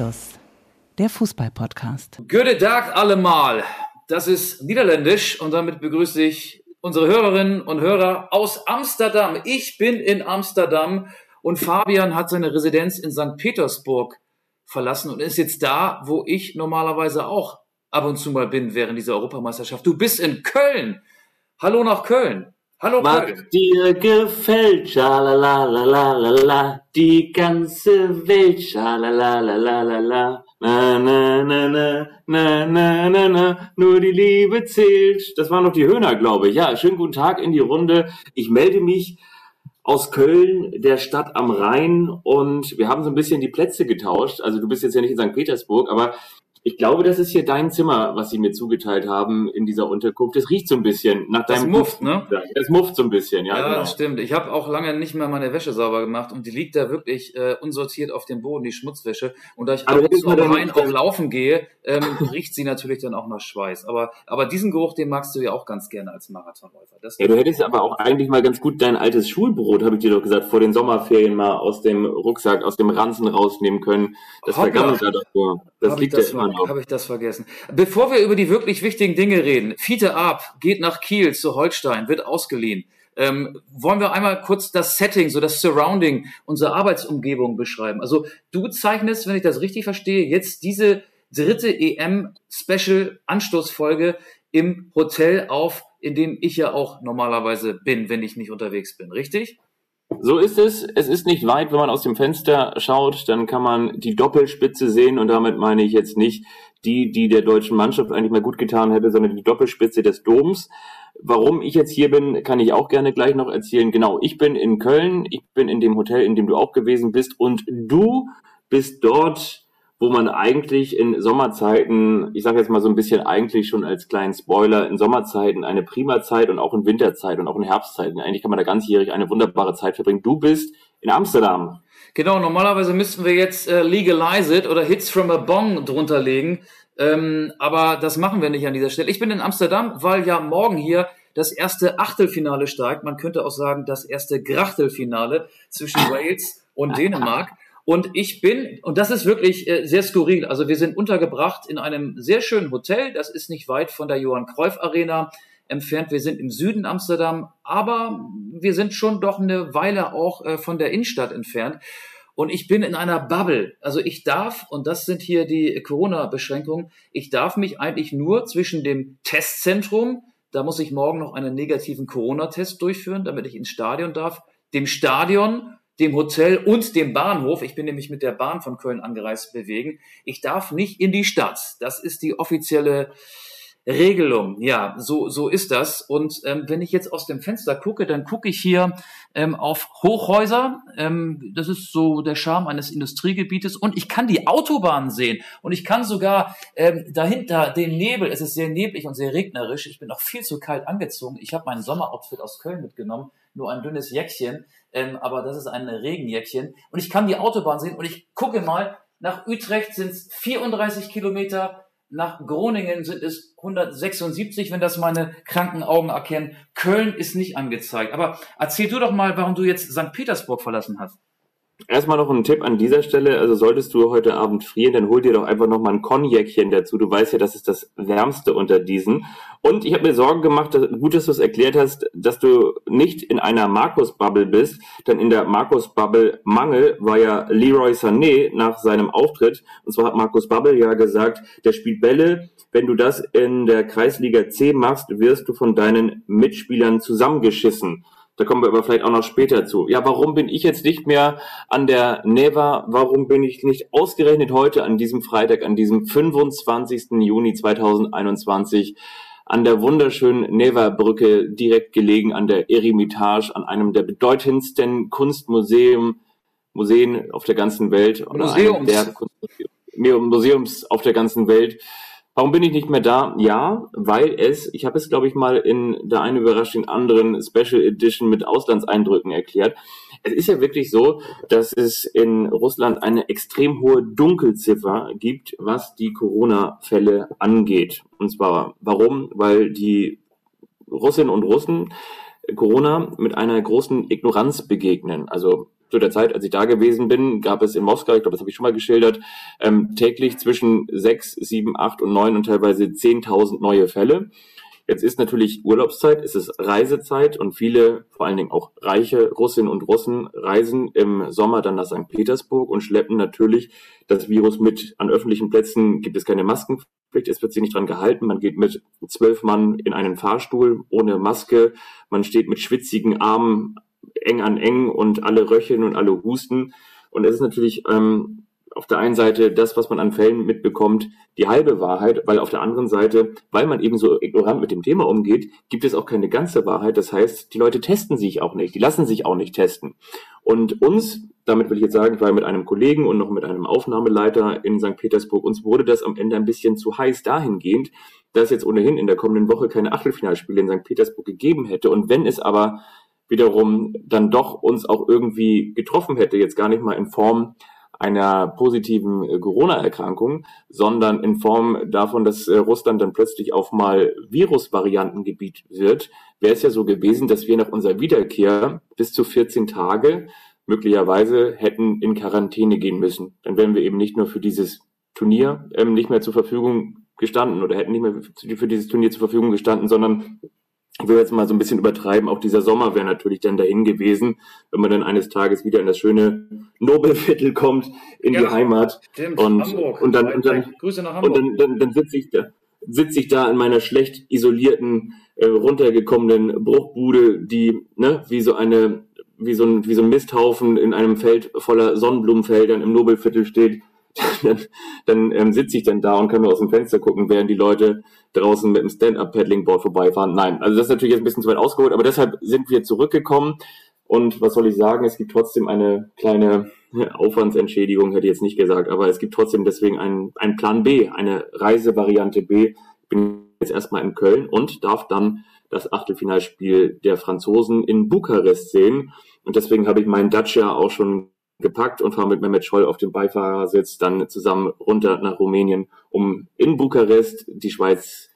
Anstoß, der Fußball-Podcast. Guten Tag allemal. Das ist Niederländisch und damit begrüße ich unsere Hörerinnen und Hörer aus Amsterdam. Ich bin in Amsterdam und Fabian hat seine Residenz in St. Petersburg verlassen und ist jetzt da, wo ich normalerweise auch ab und zu mal bin während dieser Europameisterschaft. Du bist in Köln. Hallo nach Köln. Hallo Was Köln. dir gefällt, schalalalalala, die ganze Welt, schalalalalala, na na na na, na na na na, nur die Liebe zählt. Das waren noch die Höhner, glaube ich. Ja, schönen guten Tag in die Runde. Ich melde mich aus Köln, der Stadt am Rhein und wir haben so ein bisschen die Plätze getauscht. Also du bist jetzt ja nicht in St. Petersburg, aber ich glaube, das ist hier dein Zimmer, was sie mir zugeteilt haben in dieser Unterkunft. Das riecht so ein bisschen nach Das deinem mufft, ne? Das mufft so ein bisschen, ja. Ja, genau. das stimmt. Ich habe auch lange nicht mehr meine Wäsche sauber gemacht und die liegt da wirklich äh, unsortiert auf dem Boden, die Schmutzwäsche. Und da ich Aber ab und zu Rhein auch laufen gehe, ähm, riecht sie natürlich dann auch nach Schweiß. Aber, aber diesen Geruch, den magst du ja auch ganz gerne als Marathonläufer. Das Ja, du hättest aber auch eigentlich mal ganz gut dein altes Schulbrot, habe ich dir doch gesagt, vor den Sommerferien mal aus dem Rucksack, aus dem Ranzen rausnehmen können. Das vergammelt da davor. Das liegt das ja immer ver- noch. hab ich das vergessen. Bevor wir über die wirklich wichtigen Dinge reden, Fiete Ab geht nach Kiel zu Holstein, wird ausgeliehen. Ähm, wollen wir einmal kurz das Setting, so das Surrounding, unsere Arbeitsumgebung beschreiben? Also du zeichnest, wenn ich das richtig verstehe, jetzt diese dritte EM-Special-Anstoßfolge im Hotel auf, in dem ich ja auch normalerweise bin, wenn ich nicht unterwegs bin, richtig? So ist es. Es ist nicht weit, wenn man aus dem Fenster schaut, dann kann man die Doppelspitze sehen und damit meine ich jetzt nicht die, die der deutschen Mannschaft eigentlich mal gut getan hätte, sondern die Doppelspitze des Doms. Warum ich jetzt hier bin, kann ich auch gerne gleich noch erzählen. Genau, ich bin in Köln, ich bin in dem Hotel, in dem du auch gewesen bist und du bist dort, wo man eigentlich in Sommerzeiten, ich sage jetzt mal so ein bisschen eigentlich schon als kleinen Spoiler, in Sommerzeiten eine prima Zeit und auch in Winterzeit und auch in Herbstzeiten, eigentlich kann man da ganzjährig eine wunderbare Zeit verbringen. Du bist in Amsterdam. Genau, normalerweise müssten wir jetzt äh, Legalize It oder Hits from a Bong drunter legen. Ähm, aber das machen wir nicht an dieser Stelle. Ich bin in Amsterdam, weil ja morgen hier das erste Achtelfinale steigt. Man könnte auch sagen, das erste Grachtelfinale zwischen Wales und Dänemark. Und ich bin, und das ist wirklich äh, sehr skurril, also wir sind untergebracht in einem sehr schönen Hotel. Das ist nicht weit von der Johann Cruyff Arena entfernt. Wir sind im Süden Amsterdam, aber wir sind schon doch eine Weile auch äh, von der Innenstadt entfernt. Und ich bin in einer Bubble. Also ich darf, und das sind hier die Corona-Beschränkungen, ich darf mich eigentlich nur zwischen dem Testzentrum, da muss ich morgen noch einen negativen Corona-Test durchführen, damit ich ins Stadion darf, dem Stadion, dem Hotel und dem Bahnhof, ich bin nämlich mit der Bahn von Köln angereist, bewegen. Ich darf nicht in die Stadt. Das ist die offizielle Regelung, ja, so, so ist das. Und ähm, wenn ich jetzt aus dem Fenster gucke, dann gucke ich hier ähm, auf Hochhäuser. Ähm, das ist so der Charme eines Industriegebietes. Und ich kann die Autobahnen sehen. Und ich kann sogar ähm, dahinter den Nebel. Es ist sehr neblig und sehr regnerisch. Ich bin noch viel zu kalt angezogen. Ich habe mein Sommeroutfit aus Köln mitgenommen. Nur ein dünnes Jäckchen. Ähm, aber das ist ein Regenjäckchen. Und ich kann die Autobahn sehen. Und ich gucke mal, nach Utrecht sind es 34 Kilometer. Nach Groningen sind es 176, wenn das meine kranken Augen erkennen. Köln ist nicht angezeigt. Aber erzähl du doch mal, warum du jetzt St. Petersburg verlassen hast. Erstmal noch ein Tipp an dieser Stelle, also solltest du heute Abend frieren, dann hol dir doch einfach noch mal ein Cognacchen dazu. Du weißt ja, das ist das Wärmste unter diesen. Und ich habe mir Sorgen gemacht, dass, gut, dass du es erklärt hast, dass du nicht in einer Markus-Bubble bist, denn in der Markus-Bubble Mangel war ja Leroy Sané nach seinem Auftritt. Und zwar hat Markus Bubble ja gesagt, der spielt Bälle. Wenn du das in der Kreisliga C machst, wirst du von deinen Mitspielern zusammengeschissen. Da kommen wir aber vielleicht auch noch später zu. Ja, warum bin ich jetzt nicht mehr an der Neva? Warum bin ich nicht ausgerechnet heute an diesem Freitag, an diesem 25. Juni 2021 an der wunderschönen Neva-Brücke direkt gelegen an der Eremitage, an einem der bedeutendsten Kunstmuseen Museen auf der ganzen Welt oder einem der Kunstmuseum- Museums auf der ganzen Welt. Warum bin ich nicht mehr da? Ja, weil es, ich habe es glaube ich mal in der einen überraschenden anderen Special Edition mit Auslandseindrücken erklärt. Es ist ja wirklich so, dass es in Russland eine extrem hohe Dunkelziffer gibt, was die Corona-Fälle angeht. Und zwar, warum? Weil die Russinnen und Russen Corona mit einer großen Ignoranz begegnen. Also zu der Zeit, als ich da gewesen bin, gab es in Moskau, ich glaube, das habe ich schon mal geschildert, ähm, täglich zwischen sechs, sieben, acht und neun und teilweise 10.000 neue Fälle. Jetzt ist natürlich Urlaubszeit, es ist Reisezeit und viele, vor allen Dingen auch reiche Russinnen und Russen, reisen im Sommer dann nach St. Petersburg und schleppen natürlich das Virus mit. An öffentlichen Plätzen gibt es keine Maskenpflicht, es wird sich nicht dran gehalten. Man geht mit zwölf Mann in einen Fahrstuhl ohne Maske, man steht mit schwitzigen Armen eng an eng und alle röcheln und alle husten. Und es ist natürlich ähm, auf der einen Seite das, was man an Fällen mitbekommt, die halbe Wahrheit, weil auf der anderen Seite, weil man eben so ignorant mit dem Thema umgeht, gibt es auch keine ganze Wahrheit. Das heißt, die Leute testen sich auch nicht, die lassen sich auch nicht testen. Und uns, damit will ich jetzt sagen, ich war mit einem Kollegen und noch mit einem Aufnahmeleiter in St. Petersburg, uns wurde das am Ende ein bisschen zu heiß dahingehend, dass jetzt ohnehin in der kommenden Woche keine Achtelfinalspiele in St. Petersburg gegeben hätte. Und wenn es aber wiederum dann doch uns auch irgendwie getroffen hätte, jetzt gar nicht mal in Form einer positiven äh, Corona-Erkrankung, sondern in Form davon, dass äh, Russland dann plötzlich auf mal Virusvariantengebiet wird, wäre es ja so gewesen, dass wir nach unserer Wiederkehr bis zu 14 Tage möglicherweise hätten in Quarantäne gehen müssen. Dann wären wir eben nicht nur für dieses Turnier ähm, nicht mehr zur Verfügung gestanden oder hätten nicht mehr für dieses Turnier zur Verfügung gestanden, sondern ich will jetzt mal so ein bisschen übertreiben, auch dieser Sommer wäre natürlich dann dahin gewesen, wenn man dann eines Tages wieder in das schöne Nobelviertel kommt, in ja, die Heimat. Stimmt, und, Hamburg. und dann, und dann, Grüße nach Hamburg. Und dann, dann, dann sitze ich da sitze ich da in meiner schlecht isolierten, äh, runtergekommenen Bruchbude, die ne, wie so eine wie so ein wie so ein Misthaufen in einem Feld voller Sonnenblumenfeldern im Nobelviertel steht dann, dann ähm, sitze ich dann da und kann nur aus dem Fenster gucken, während die Leute draußen mit dem Stand-Up-Paddling-Board vorbeifahren. Nein, also das ist natürlich jetzt ein bisschen zu weit ausgeholt, aber deshalb sind wir zurückgekommen. Und was soll ich sagen? Es gibt trotzdem eine kleine Aufwandsentschädigung, hätte ich jetzt nicht gesagt, aber es gibt trotzdem deswegen einen, einen Plan B, eine Reisevariante B. Ich bin jetzt erstmal in Köln und darf dann das Achtelfinalspiel der Franzosen in Bukarest sehen. Und deswegen habe ich meinen Dacia auch schon gepackt und fahre mit Mehmet Scholl auf dem Beifahrersitz dann zusammen runter nach Rumänien, um in Bukarest die Schweiz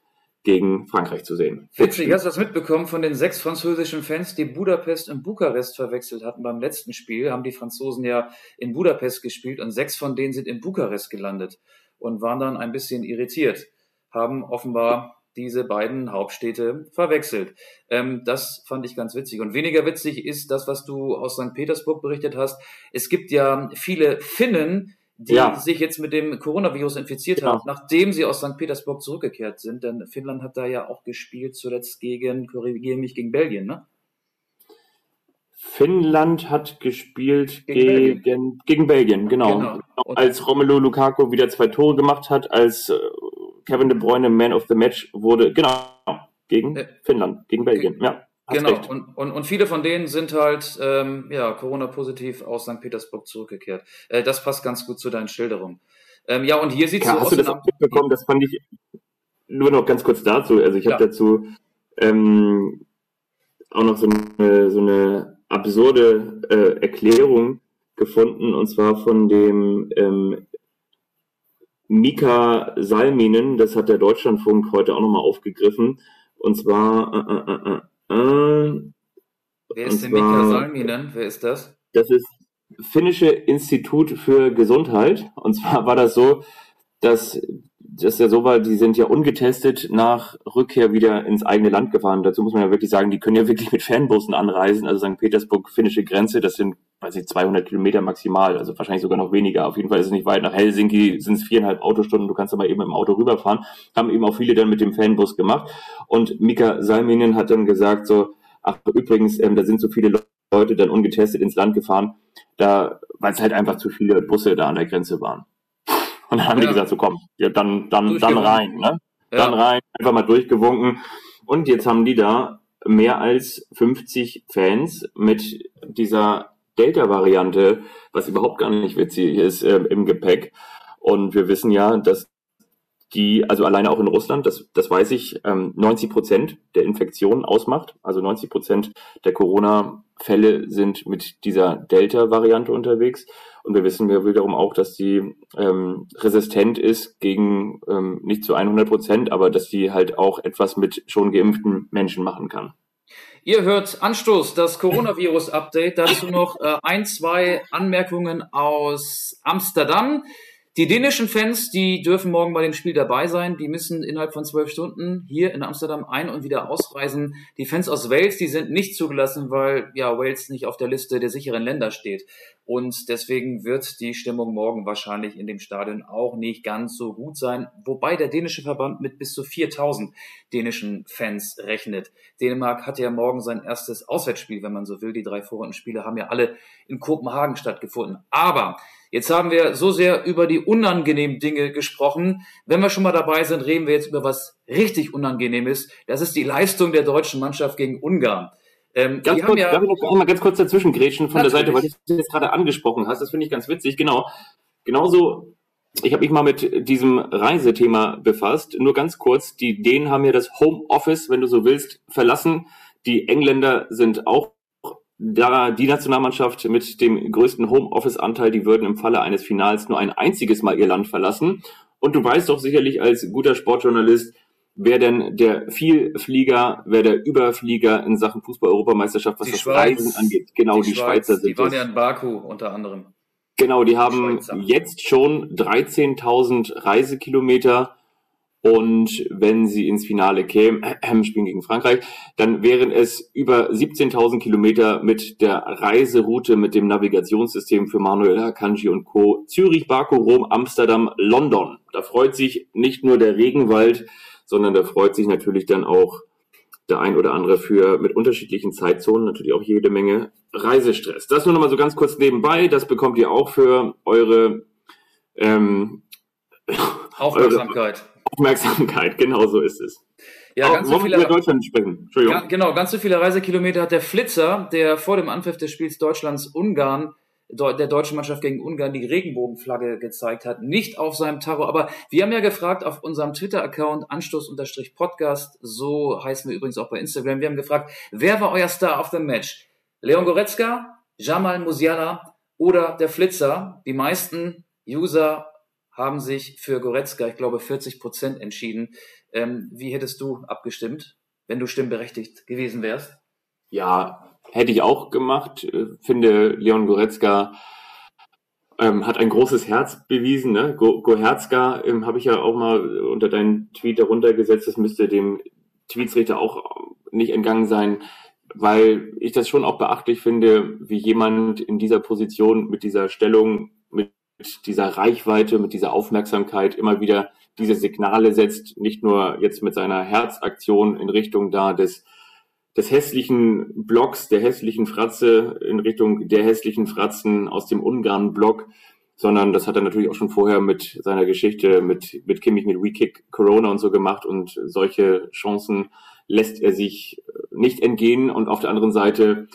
gegen Frankreich zu sehen. Witzig, hast du das mitbekommen von den sechs französischen Fans, die Budapest und Bukarest verwechselt hatten beim letzten Spiel? Haben die Franzosen ja in Budapest gespielt und sechs von denen sind in Bukarest gelandet und waren dann ein bisschen irritiert, haben offenbar diese beiden Hauptstädte verwechselt. Ähm, das fand ich ganz witzig. Und weniger witzig ist das, was du aus St. Petersburg berichtet hast. Es gibt ja viele Finnen, die ja. sich jetzt mit dem Coronavirus infiziert ja. haben, nachdem sie aus St. Petersburg zurückgekehrt sind. Denn Finnland hat da ja auch gespielt, zuletzt gegen, korrigiere mich, gegen Belgien, ne? Finnland hat gespielt gegen, gegen, Belgien. gegen Belgien, genau. genau. Als Romelu Lukaku wieder zwei Tore gemacht hat, als äh, Kevin De Bruyne Man of the Match wurde, genau, gegen äh, Finnland, gegen Belgien, ja. Genau, und, und, und viele von denen sind halt ähm, ja, Corona-positiv aus St. Petersburg zurückgekehrt. Äh, das passt ganz gut zu deinen Schilderungen. Ähm, ja, und hier sieht es so aus. Hast du das auch mitbekommen? Das fand ich nur noch ganz kurz dazu. Also ich ja. habe dazu ähm, auch noch so eine, so eine absurde äh, Erklärung gefunden, und zwar von dem ähm, Mika Salminen, das hat der Deutschlandfunk heute auch nochmal aufgegriffen. Und zwar, äh, äh, äh, äh, Wer ist denn Mika Salminen? Wer ist das? Das ist Finnische Institut für Gesundheit. Und zwar war das so, dass das ja so war, die sind ja ungetestet nach Rückkehr wieder ins eigene Land gefahren. Dazu muss man ja wirklich sagen, die können ja wirklich mit Fanbussen anreisen. Also St. Petersburg, finnische Grenze, das sind, weiß ich, 200 Kilometer maximal, also wahrscheinlich sogar noch weniger. Auf jeden Fall ist es nicht weit. Nach Helsinki sind es viereinhalb Autostunden, du kannst aber eben im Auto rüberfahren. Haben eben auch viele dann mit dem Fanbus gemacht. Und Mika Salminen hat dann gesagt so, ach übrigens, ähm, da sind so viele Leute dann ungetestet ins Land gefahren, da, weil es halt einfach zu viele Busse da an der Grenze waren. Und dann haben ja. die gesagt, so komm, ja, dann, dann, dann rein, ne? Ja. Dann rein, einfach mal durchgewunken. Und jetzt haben die da mehr als 50 Fans mit dieser Delta-Variante, was überhaupt gar nicht witzig ist, äh, im Gepäck. Und wir wissen ja, dass die, also alleine auch in Russland, das, das weiß ich, ähm, 90 Prozent der Infektionen ausmacht. Also 90 Prozent der Corona-Fälle sind mit dieser Delta-Variante unterwegs. Und wir wissen ja wiederum auch, dass die ähm, resistent ist gegen ähm, nicht zu 100 Prozent, aber dass die halt auch etwas mit schon geimpften Menschen machen kann. Ihr hört Anstoß, das Coronavirus-Update. Dazu noch äh, ein, zwei Anmerkungen aus Amsterdam. Die dänischen Fans, die dürfen morgen bei dem Spiel dabei sein. Die müssen innerhalb von zwölf Stunden hier in Amsterdam ein- und wieder ausreisen. Die Fans aus Wales, die sind nicht zugelassen, weil ja Wales nicht auf der Liste der sicheren Länder steht. Und deswegen wird die Stimmung morgen wahrscheinlich in dem Stadion auch nicht ganz so gut sein. Wobei der dänische Verband mit bis zu 4000 dänischen Fans rechnet. Dänemark hat ja morgen sein erstes Auswärtsspiel, wenn man so will. Die drei Vorrundenspiele haben ja alle in Kopenhagen stattgefunden. Aber Jetzt haben wir so sehr über die unangenehmen Dinge gesprochen. Wenn wir schon mal dabei sind, reden wir jetzt über was richtig Unangenehmes. Das ist die Leistung der deutschen Mannschaft gegen Ungarn. Ähm, ganz kurz, ja, darf ich noch einmal ganz kurz dazwischen grätschen von natürlich. der Seite, weil du das jetzt gerade angesprochen hast. Das finde ich ganz witzig. Genau. Genauso ich habe mich mal mit diesem Reisethema befasst. Nur ganz kurz, die Dänen haben ja das Homeoffice, wenn du so willst, verlassen. Die Engländer sind auch da die Nationalmannschaft mit dem größten Homeoffice-Anteil, die würden im Falle eines Finals nur ein einziges Mal ihr Land verlassen. Und du weißt doch sicherlich als guter Sportjournalist, wer denn der Vielflieger, wer der Überflieger in Sachen Fußball-Europameisterschaft, was die das Schweiz, Reisen angeht. Genau, die, die Schweizer sind Die waren das. ja in Baku unter anderem. Genau, die haben jetzt schon 13.000 Reisekilometer und wenn sie ins Finale kämen, äh, spielen gegen Frankreich, dann wären es über 17.000 Kilometer mit der Reiseroute, mit dem Navigationssystem für Manuel Akanji und Co. Zürich, Baku, Rom, Amsterdam, London. Da freut sich nicht nur der Regenwald, sondern da freut sich natürlich dann auch der ein oder andere für mit unterschiedlichen Zeitzonen natürlich auch jede Menge Reisestress. Das nur noch mal so ganz kurz nebenbei. Das bekommt ihr auch für eure ähm, Aufmerksamkeit. Eure, Aufmerksamkeit, genau so ist es. Ja, ganz so viele, Deutschland sprechen. Entschuldigung. Ja, genau, ganz so viele Reisekilometer hat der Flitzer, der vor dem Anpfiff des Spiels Deutschlands-Ungarn der deutschen Mannschaft gegen Ungarn die Regenbogenflagge gezeigt hat, nicht auf seinem Tarot. Aber wir haben ja gefragt auf unserem Twitter-Account Anstoß-Podcast, so heißen wir übrigens auch bei Instagram, wir haben gefragt, wer war euer Star of the Match? Leon Goretzka, Jamal Musiala oder der Flitzer? Die meisten User haben sich für Goretzka, ich glaube 40 Prozent entschieden. Ähm, wie hättest du abgestimmt, wenn du stimmberechtigt gewesen wärst? Ja, hätte ich auch gemacht. Äh, finde Leon Goretzka ähm, hat ein großes Herz bewiesen. Ne? Go Goretzka ähm, habe ich ja auch mal unter deinen Tweet darunter gesetzt. Das müsste dem Tweetsrichter auch nicht entgangen sein, weil ich das schon auch beachtlich finde, wie jemand in dieser Position mit dieser Stellung, dieser Reichweite, mit dieser Aufmerksamkeit immer wieder diese Signale setzt, nicht nur jetzt mit seiner Herzaktion in Richtung da des, des hässlichen Blocks, der hässlichen Fratze, in Richtung der hässlichen Fratzen aus dem Ungarn-Block, sondern das hat er natürlich auch schon vorher mit seiner Geschichte mit, mit Kimmich, mit WeKick Corona und so gemacht und solche Chancen lässt er sich nicht entgehen. Und auf der anderen Seite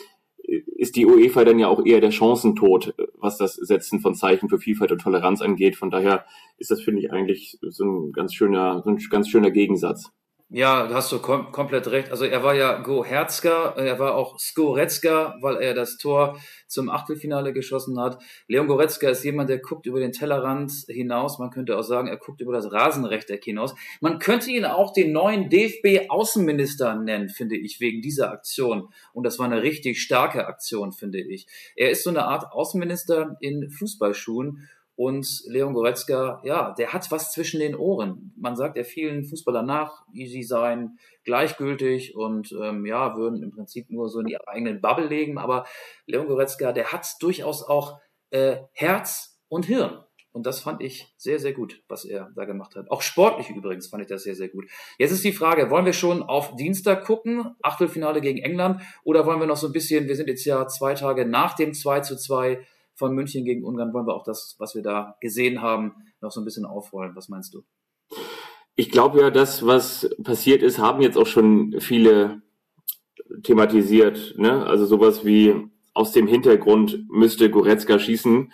ist die UEFA dann ja auch eher der Chancentod, was das Setzen von Zeichen für Vielfalt und Toleranz angeht. Von daher ist das, finde ich, eigentlich so ein ganz schöner, so ein ganz schöner Gegensatz. Ja, hast du kom komplett recht. Also er war ja Go Herzka, er war auch Skoretzka, weil er das Tor zum Achtelfinale geschossen hat. Leon Goretzka ist jemand, der guckt über den Tellerrand hinaus. Man könnte auch sagen, er guckt über das Rasenrechteck hinaus. Man könnte ihn auch den neuen DFB-Außenminister nennen, finde ich, wegen dieser Aktion. Und das war eine richtig starke Aktion, finde ich. Er ist so eine Art Außenminister in Fußballschuhen und Leon Goretzka, ja, der hat was zwischen den Ohren. Man sagt ja vielen Fußballern nach, wie sie seien gleichgültig und ähm, ja, würden im Prinzip nur so in ihre eigenen Bubble legen. Aber Leon Goretzka, der hat durchaus auch äh, Herz und Hirn. Und das fand ich sehr, sehr gut, was er da gemacht hat. Auch sportlich übrigens fand ich das sehr, sehr gut. Jetzt ist die Frage, wollen wir schon auf Dienstag gucken, Achtelfinale gegen England, oder wollen wir noch so ein bisschen, wir sind jetzt ja zwei Tage nach dem 2 zu 2 von München gegen Ungarn wollen wir auch das, was wir da gesehen haben, noch so ein bisschen aufrollen. Was meinst du? Ich glaube ja, das, was passiert ist, haben jetzt auch schon viele thematisiert. Ne? Also sowas wie aus dem Hintergrund müsste Goretzka schießen.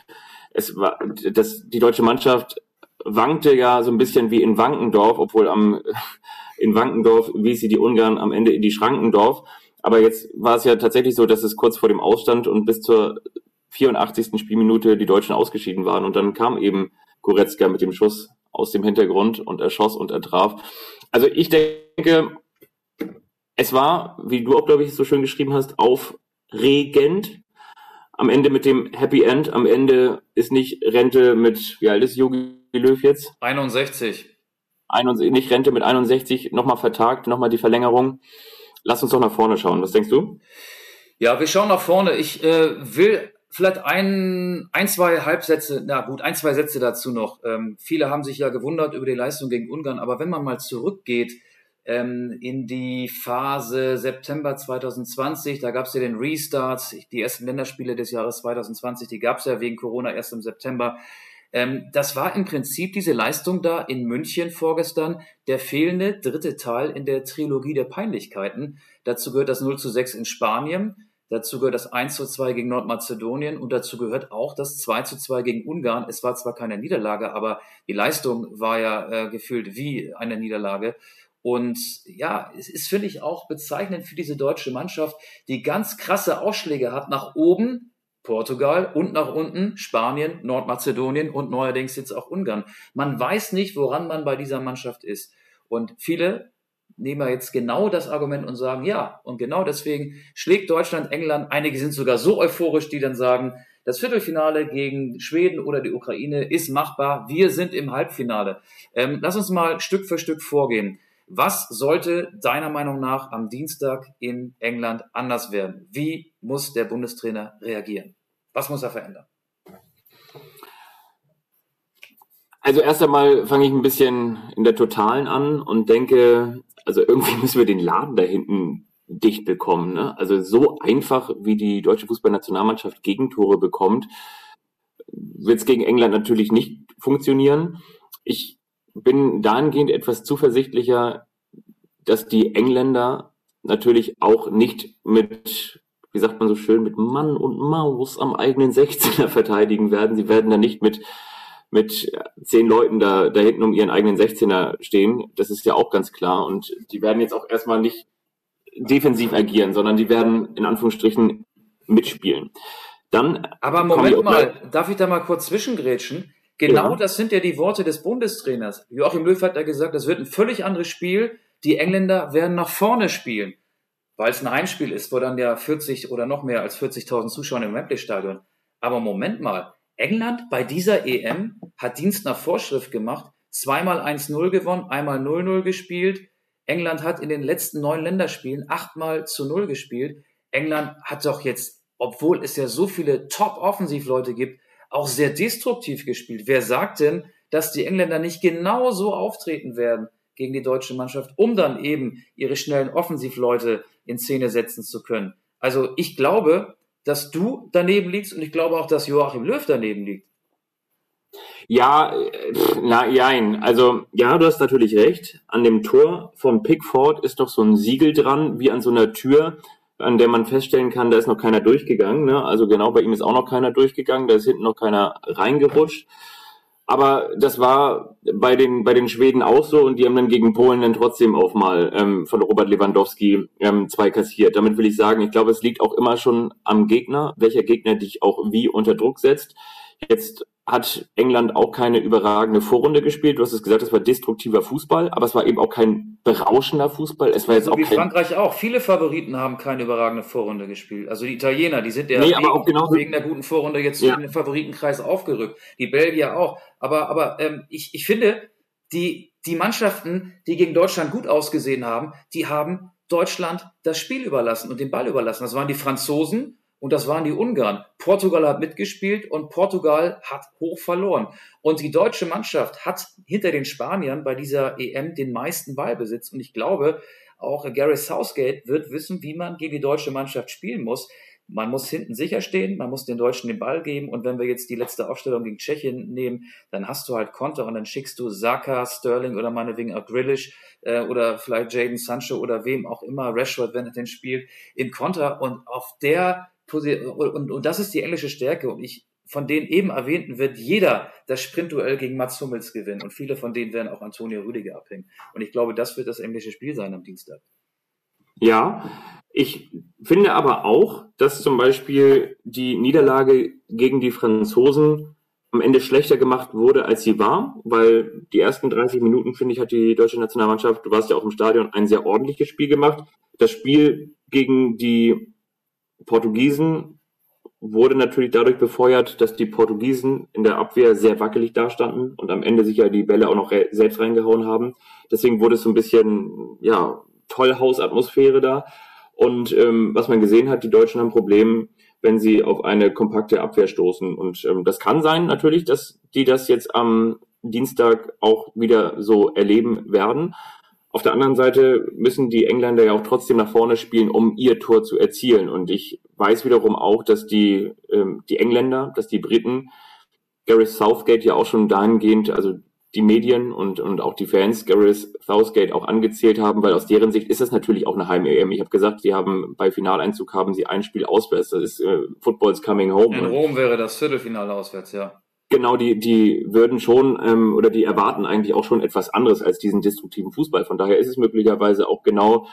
Es war, das, die deutsche Mannschaft wankte ja so ein bisschen wie in Wankendorf, obwohl am, in Wankendorf wies sie die Ungarn am Ende in die Schrankendorf. Aber jetzt war es ja tatsächlich so, dass es kurz vor dem Ausstand und bis zur 84. Spielminute die Deutschen ausgeschieden waren. Und dann kam eben Goretzka mit dem Schuss aus dem Hintergrund und er schoss und er traf. Also ich denke, es war, wie du auch, glaube ich, so schön geschrieben hast, aufregend. Am Ende mit dem Happy End. Am Ende ist nicht Rente mit, wie alt ist Jogi Löw jetzt? 61. 61 nicht Rente mit 61, nochmal vertagt, nochmal die Verlängerung. Lass uns doch nach vorne schauen. Was denkst du? Ja, wir schauen nach vorne. Ich äh, will vielleicht ein, ein, zwei Halbsätze, na gut, ein, zwei Sätze dazu noch. Ähm, viele haben sich ja gewundert über die Leistung gegen Ungarn, aber wenn man mal zurückgeht ähm, in die Phase September 2020, da gab es ja den Restart, die ersten Länderspiele des Jahres 2020, die gab es ja wegen Corona erst im September. Ähm, das war im Prinzip diese Leistung da in München vorgestern, der fehlende dritte Teil in der Trilogie der Peinlichkeiten. Dazu gehört das 0 zu 6 in Spanien, Dazu gehört das 1 zu 2 gegen Nordmazedonien und dazu gehört auch das 2 zu 2 gegen Ungarn. Es war zwar keine Niederlage, aber die Leistung war ja äh, gefühlt wie eine Niederlage. Und ja, es ist, finde ich, auch bezeichnend für diese deutsche Mannschaft, die ganz krasse Ausschläge hat nach oben, Portugal und nach unten Spanien, Nordmazedonien und neuerdings jetzt auch Ungarn. Man weiß nicht, woran man bei dieser Mannschaft ist. Und viele nehmen wir jetzt genau das Argument und sagen, ja, und genau deswegen schlägt Deutschland England. Einige sind sogar so euphorisch, die dann sagen, das Viertelfinale gegen Schweden oder die Ukraine ist machbar. Wir sind im Halbfinale. Ähm, lass uns mal Stück für Stück vorgehen. Was sollte deiner Meinung nach am Dienstag in England anders werden? Wie muss der Bundestrainer reagieren? Was muss er verändern? Also erst einmal fange ich ein bisschen in der Totalen an und denke, also irgendwie müssen wir den Laden da hinten dicht bekommen. Ne? Also so einfach, wie die deutsche Fußballnationalmannschaft Gegentore bekommt, wird es gegen England natürlich nicht funktionieren. Ich bin dahingehend etwas zuversichtlicher, dass die Engländer natürlich auch nicht mit, wie sagt man so schön, mit Mann und Maus am eigenen 16er verteidigen werden. Sie werden da nicht mit mit zehn Leuten da, da hinten um ihren eigenen 16er stehen. Das ist ja auch ganz klar. Und die werden jetzt auch erstmal nicht defensiv agieren, sondern die werden in Anführungsstrichen mitspielen. Dann Aber Moment mal, darf ich da mal kurz zwischengrätschen? Genau ja. das sind ja die Worte des Bundestrainers. Joachim Löw hat ja gesagt, das wird ein völlig anderes Spiel. Die Engländer werden nach vorne spielen, weil es ein Heimspiel ist, wo dann ja 40 oder noch mehr als 40.000 Zuschauer im Wembley-Stadion. Aber Moment mal, England bei dieser EM hat Dienst nach Vorschrift gemacht, zweimal 1-0 gewonnen, einmal 0-0 gespielt. England hat in den letzten neun Länderspielen achtmal zu 0 gespielt. England hat doch jetzt, obwohl es ja so viele Top-Offensivleute gibt, auch sehr destruktiv gespielt. Wer sagt denn, dass die Engländer nicht genau so auftreten werden gegen die deutsche Mannschaft, um dann eben ihre schnellen Offensivleute in Szene setzen zu können? Also ich glaube, dass du daneben liegst und ich glaube auch, dass Joachim Löw daneben liegt. Ja, na, jein. Also, ja, du hast natürlich recht. An dem Tor von Pickford ist doch so ein Siegel dran, wie an so einer Tür, an der man feststellen kann, da ist noch keiner durchgegangen. Ne? Also genau bei ihm ist auch noch keiner durchgegangen, da ist hinten noch keiner reingerutscht. Aber das war bei den, bei den Schweden auch so und die haben dann gegen Polen dann trotzdem auch mal ähm, von Robert Lewandowski ähm, zwei kassiert. Damit will ich sagen, ich glaube, es liegt auch immer schon am Gegner, welcher Gegner dich auch wie unter Druck setzt. Jetzt hat England auch keine überragende Vorrunde gespielt. Du hast es gesagt, es war destruktiver Fußball, aber es war eben auch kein berauschender Fußball. Es war jetzt so auch wie kein Frankreich auch. Viele Favoriten haben keine überragende Vorrunde gespielt. Also die Italiener, die sind ja nee, wegen, auch genauso, wegen der guten Vorrunde jetzt ja. in den Favoritenkreis aufgerückt. Die Belgier auch. Aber, aber ähm, ich, ich finde, die, die Mannschaften, die gegen Deutschland gut ausgesehen haben, die haben Deutschland das Spiel überlassen und den Ball überlassen. Das waren die Franzosen und das waren die Ungarn. Portugal hat mitgespielt und Portugal hat hoch verloren. Und die deutsche Mannschaft hat hinter den Spaniern bei dieser EM den meisten Ballbesitz. Und ich glaube, auch Gary Southgate wird wissen, wie man gegen die deutsche Mannschaft spielen muss. Man muss hinten sicher stehen, man muss den Deutschen den Ball geben und wenn wir jetzt die letzte Aufstellung gegen Tschechien nehmen, dann hast du halt Konter und dann schickst du Saka, Sterling oder meinetwegen auch Grillish äh, oder vielleicht Jaden Sancho oder wem auch immer, Rashford, wenn er den spielt, in Konter und auf der und, und das ist die englische Stärke. Und ich, von den eben erwähnten wird jeder das Sprintduell gegen Mats Hummels gewinnen. Und viele von denen werden auch Antonio Rüdiger abhängen. Und ich glaube, das wird das englische Spiel sein am Dienstag. Ja, ich finde aber auch, dass zum Beispiel die Niederlage gegen die Franzosen am Ende schlechter gemacht wurde, als sie war, weil die ersten 30 Minuten, finde ich, hat die deutsche Nationalmannschaft, du warst ja auch im Stadion, ein sehr ordentliches Spiel gemacht. Das Spiel gegen die Portugiesen wurde natürlich dadurch befeuert, dass die Portugiesen in der Abwehr sehr wackelig dastanden und am Ende sich ja die Bälle auch noch selbst reingehauen haben. Deswegen wurde es so ein bisschen, ja, Tollhausatmosphäre da. Und ähm, was man gesehen hat, die Deutschen haben Probleme, wenn sie auf eine kompakte Abwehr stoßen. Und ähm, das kann sein natürlich, dass die das jetzt am Dienstag auch wieder so erleben werden. Auf der anderen Seite müssen die Engländer ja auch trotzdem nach vorne spielen, um ihr Tor zu erzielen. Und ich weiß wiederum auch, dass die, ähm, die Engländer, dass die Briten Gareth Southgate ja auch schon dahingehend, also die Medien und, und auch die Fans Gareth Southgate auch angezählt haben, weil aus deren Sicht ist das natürlich auch eine Heim-EM. Ich habe gesagt, sie haben bei Finaleinzug haben sie ein Spiel auswärts. Das ist äh, Football's Coming Home. In Rom wäre das Viertelfinale auswärts, ja. Genau, die, die würden schon ähm, oder die erwarten eigentlich auch schon etwas anderes als diesen destruktiven Fußball. Von daher ist es möglicherweise auch genau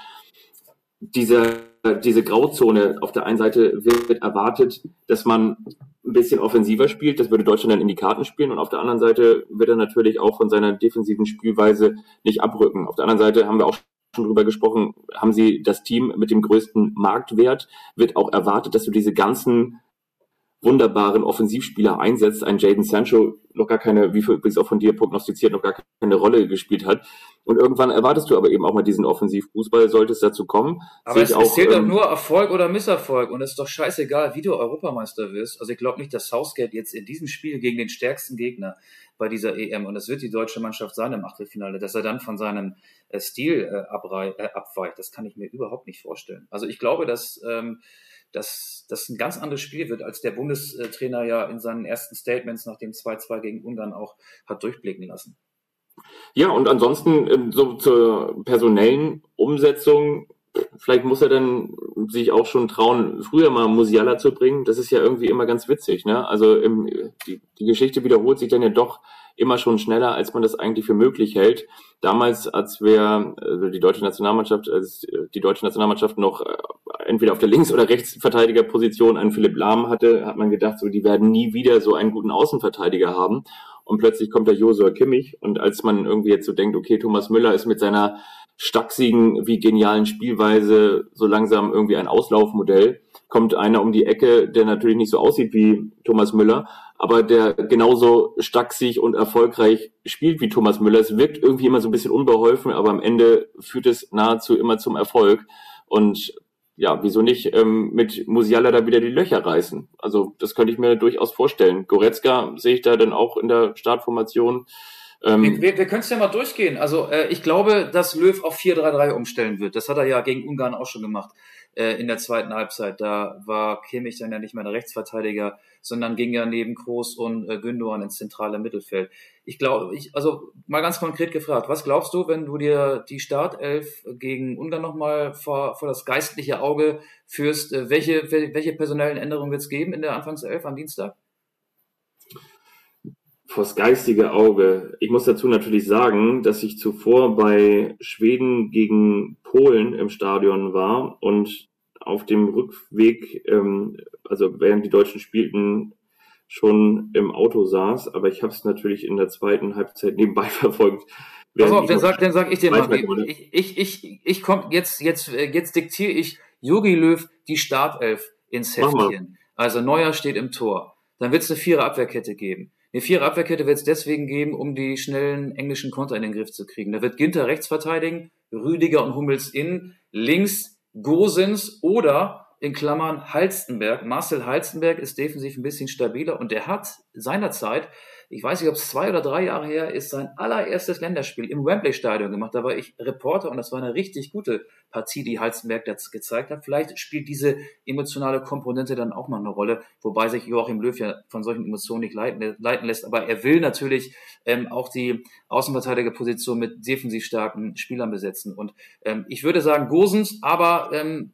diese, diese Grauzone. Auf der einen Seite wird erwartet, dass man ein bisschen offensiver spielt. Das würde Deutschland dann in die Karten spielen. Und auf der anderen Seite wird er natürlich auch von seiner defensiven Spielweise nicht abrücken. Auf der anderen Seite haben wir auch schon drüber gesprochen, haben sie das Team mit dem größten Marktwert, wird auch erwartet, dass du diese ganzen wunderbaren Offensivspieler einsetzt. Ein Jaden Sancho noch gar keine, wie übrigens auch von dir prognostiziert, noch gar keine Rolle gespielt hat. Und irgendwann erwartest du aber eben auch mal diesen Offensivfußball, sollte es dazu kommen. Aber es, auch, es zählt ähm, doch nur Erfolg oder Misserfolg und es ist doch scheißegal, wie du Europameister wirst. Also ich glaube nicht, dass Southgate jetzt in diesem Spiel gegen den stärksten Gegner bei dieser EM, und es wird die deutsche Mannschaft sein im Achtelfinale, dass er dann von seinem äh, Stil äh, äh, abweicht, das kann ich mir überhaupt nicht vorstellen. Also ich glaube, dass ähm, dass das ein ganz anderes Spiel wird, als der Bundestrainer ja in seinen ersten Statements nach dem 2-2 gegen Ungarn auch hat durchblicken lassen. Ja, und ansonsten ähm, so zur personellen Umsetzung, vielleicht muss er dann sich auch schon trauen, früher mal Musiala zu bringen. Das ist ja irgendwie immer ganz witzig. Ne? Also die, die Geschichte wiederholt sich dann ja doch immer schon schneller, als man das eigentlich für möglich hält. Damals, als wir also die deutsche Nationalmannschaft, als die deutsche Nationalmannschaft noch äh, entweder auf der Links- oder Rechtsverteidigerposition einen Philipp Lahm hatte, hat man gedacht, so die werden nie wieder so einen guten Außenverteidiger haben. Und plötzlich kommt der Josua Kimmich. Und als man irgendwie jetzt so denkt, okay, Thomas Müller ist mit seiner stachsigen wie genialen Spielweise so langsam irgendwie ein Auslaufmodell, kommt einer um die Ecke, der natürlich nicht so aussieht wie Thomas Müller, aber der genauso stachsig und erfolgreich spielt wie Thomas Müller. Es wirkt irgendwie immer so ein bisschen unbeholfen, aber am Ende führt es nahezu immer zum Erfolg. Und ja, wieso nicht ähm, mit Musiala da wieder die Löcher reißen? Also das könnte ich mir durchaus vorstellen. Goretzka sehe ich da dann auch in der Startformation. Ähm, wir, wir können es ja mal durchgehen. Also äh, ich glaube, dass Löw auf 4-3-3 umstellen wird. Das hat er ja gegen Ungarn auch schon gemacht äh, in der zweiten Halbzeit. Da war Kimmich dann ja nicht mehr der Rechtsverteidiger, sondern ging ja neben Kroos und äh, Gündogan ins zentrale Mittelfeld. Ich glaube, ich, also mal ganz konkret gefragt, was glaubst du, wenn du dir die Startelf gegen Ungarn nochmal vor, vor das geistliche Auge führst, äh, welche, welche personellen Änderungen wird es geben in der Anfangself am Dienstag? Vors geistige Auge. Ich muss dazu natürlich sagen, dass ich zuvor bei Schweden gegen Polen im Stadion war und auf dem Rückweg, ähm, also während die Deutschen spielten, schon im Auto saß, aber ich habe es natürlich in der zweiten Halbzeit nebenbei verfolgt. Pass auf, dann sag, dann sag ich dir mal, ich, ich, ich, ich komm, jetzt, jetzt, jetzt diktiere ich Jogi Löw die Startelf ins Heftchen. Also Neuer steht im Tor. Dann wird es eine Vierer Abwehrkette geben. Eine Vierer Abwehrkette wird es deswegen geben, um die schnellen englischen Konter in den Griff zu kriegen. Da wird Ginter rechts verteidigen, Rüdiger und Hummels innen, links Gosens oder in Klammern Halstenberg. Marcel Halstenberg ist defensiv ein bisschen stabiler und der hat seinerzeit, ich weiß nicht, ob es zwei oder drei Jahre her ist, sein allererstes Länderspiel im Wembley-Stadion gemacht. Da war ich Reporter und das war eine richtig gute Partie, die Halstenberg das gezeigt hat. Vielleicht spielt diese emotionale Komponente dann auch noch eine Rolle, wobei sich Joachim Löw ja von solchen Emotionen nicht leiten, leiten lässt. Aber er will natürlich ähm, auch die Außenverteidigerposition mit defensiv starken Spielern besetzen. Und ähm, ich würde sagen Gosens, aber ähm,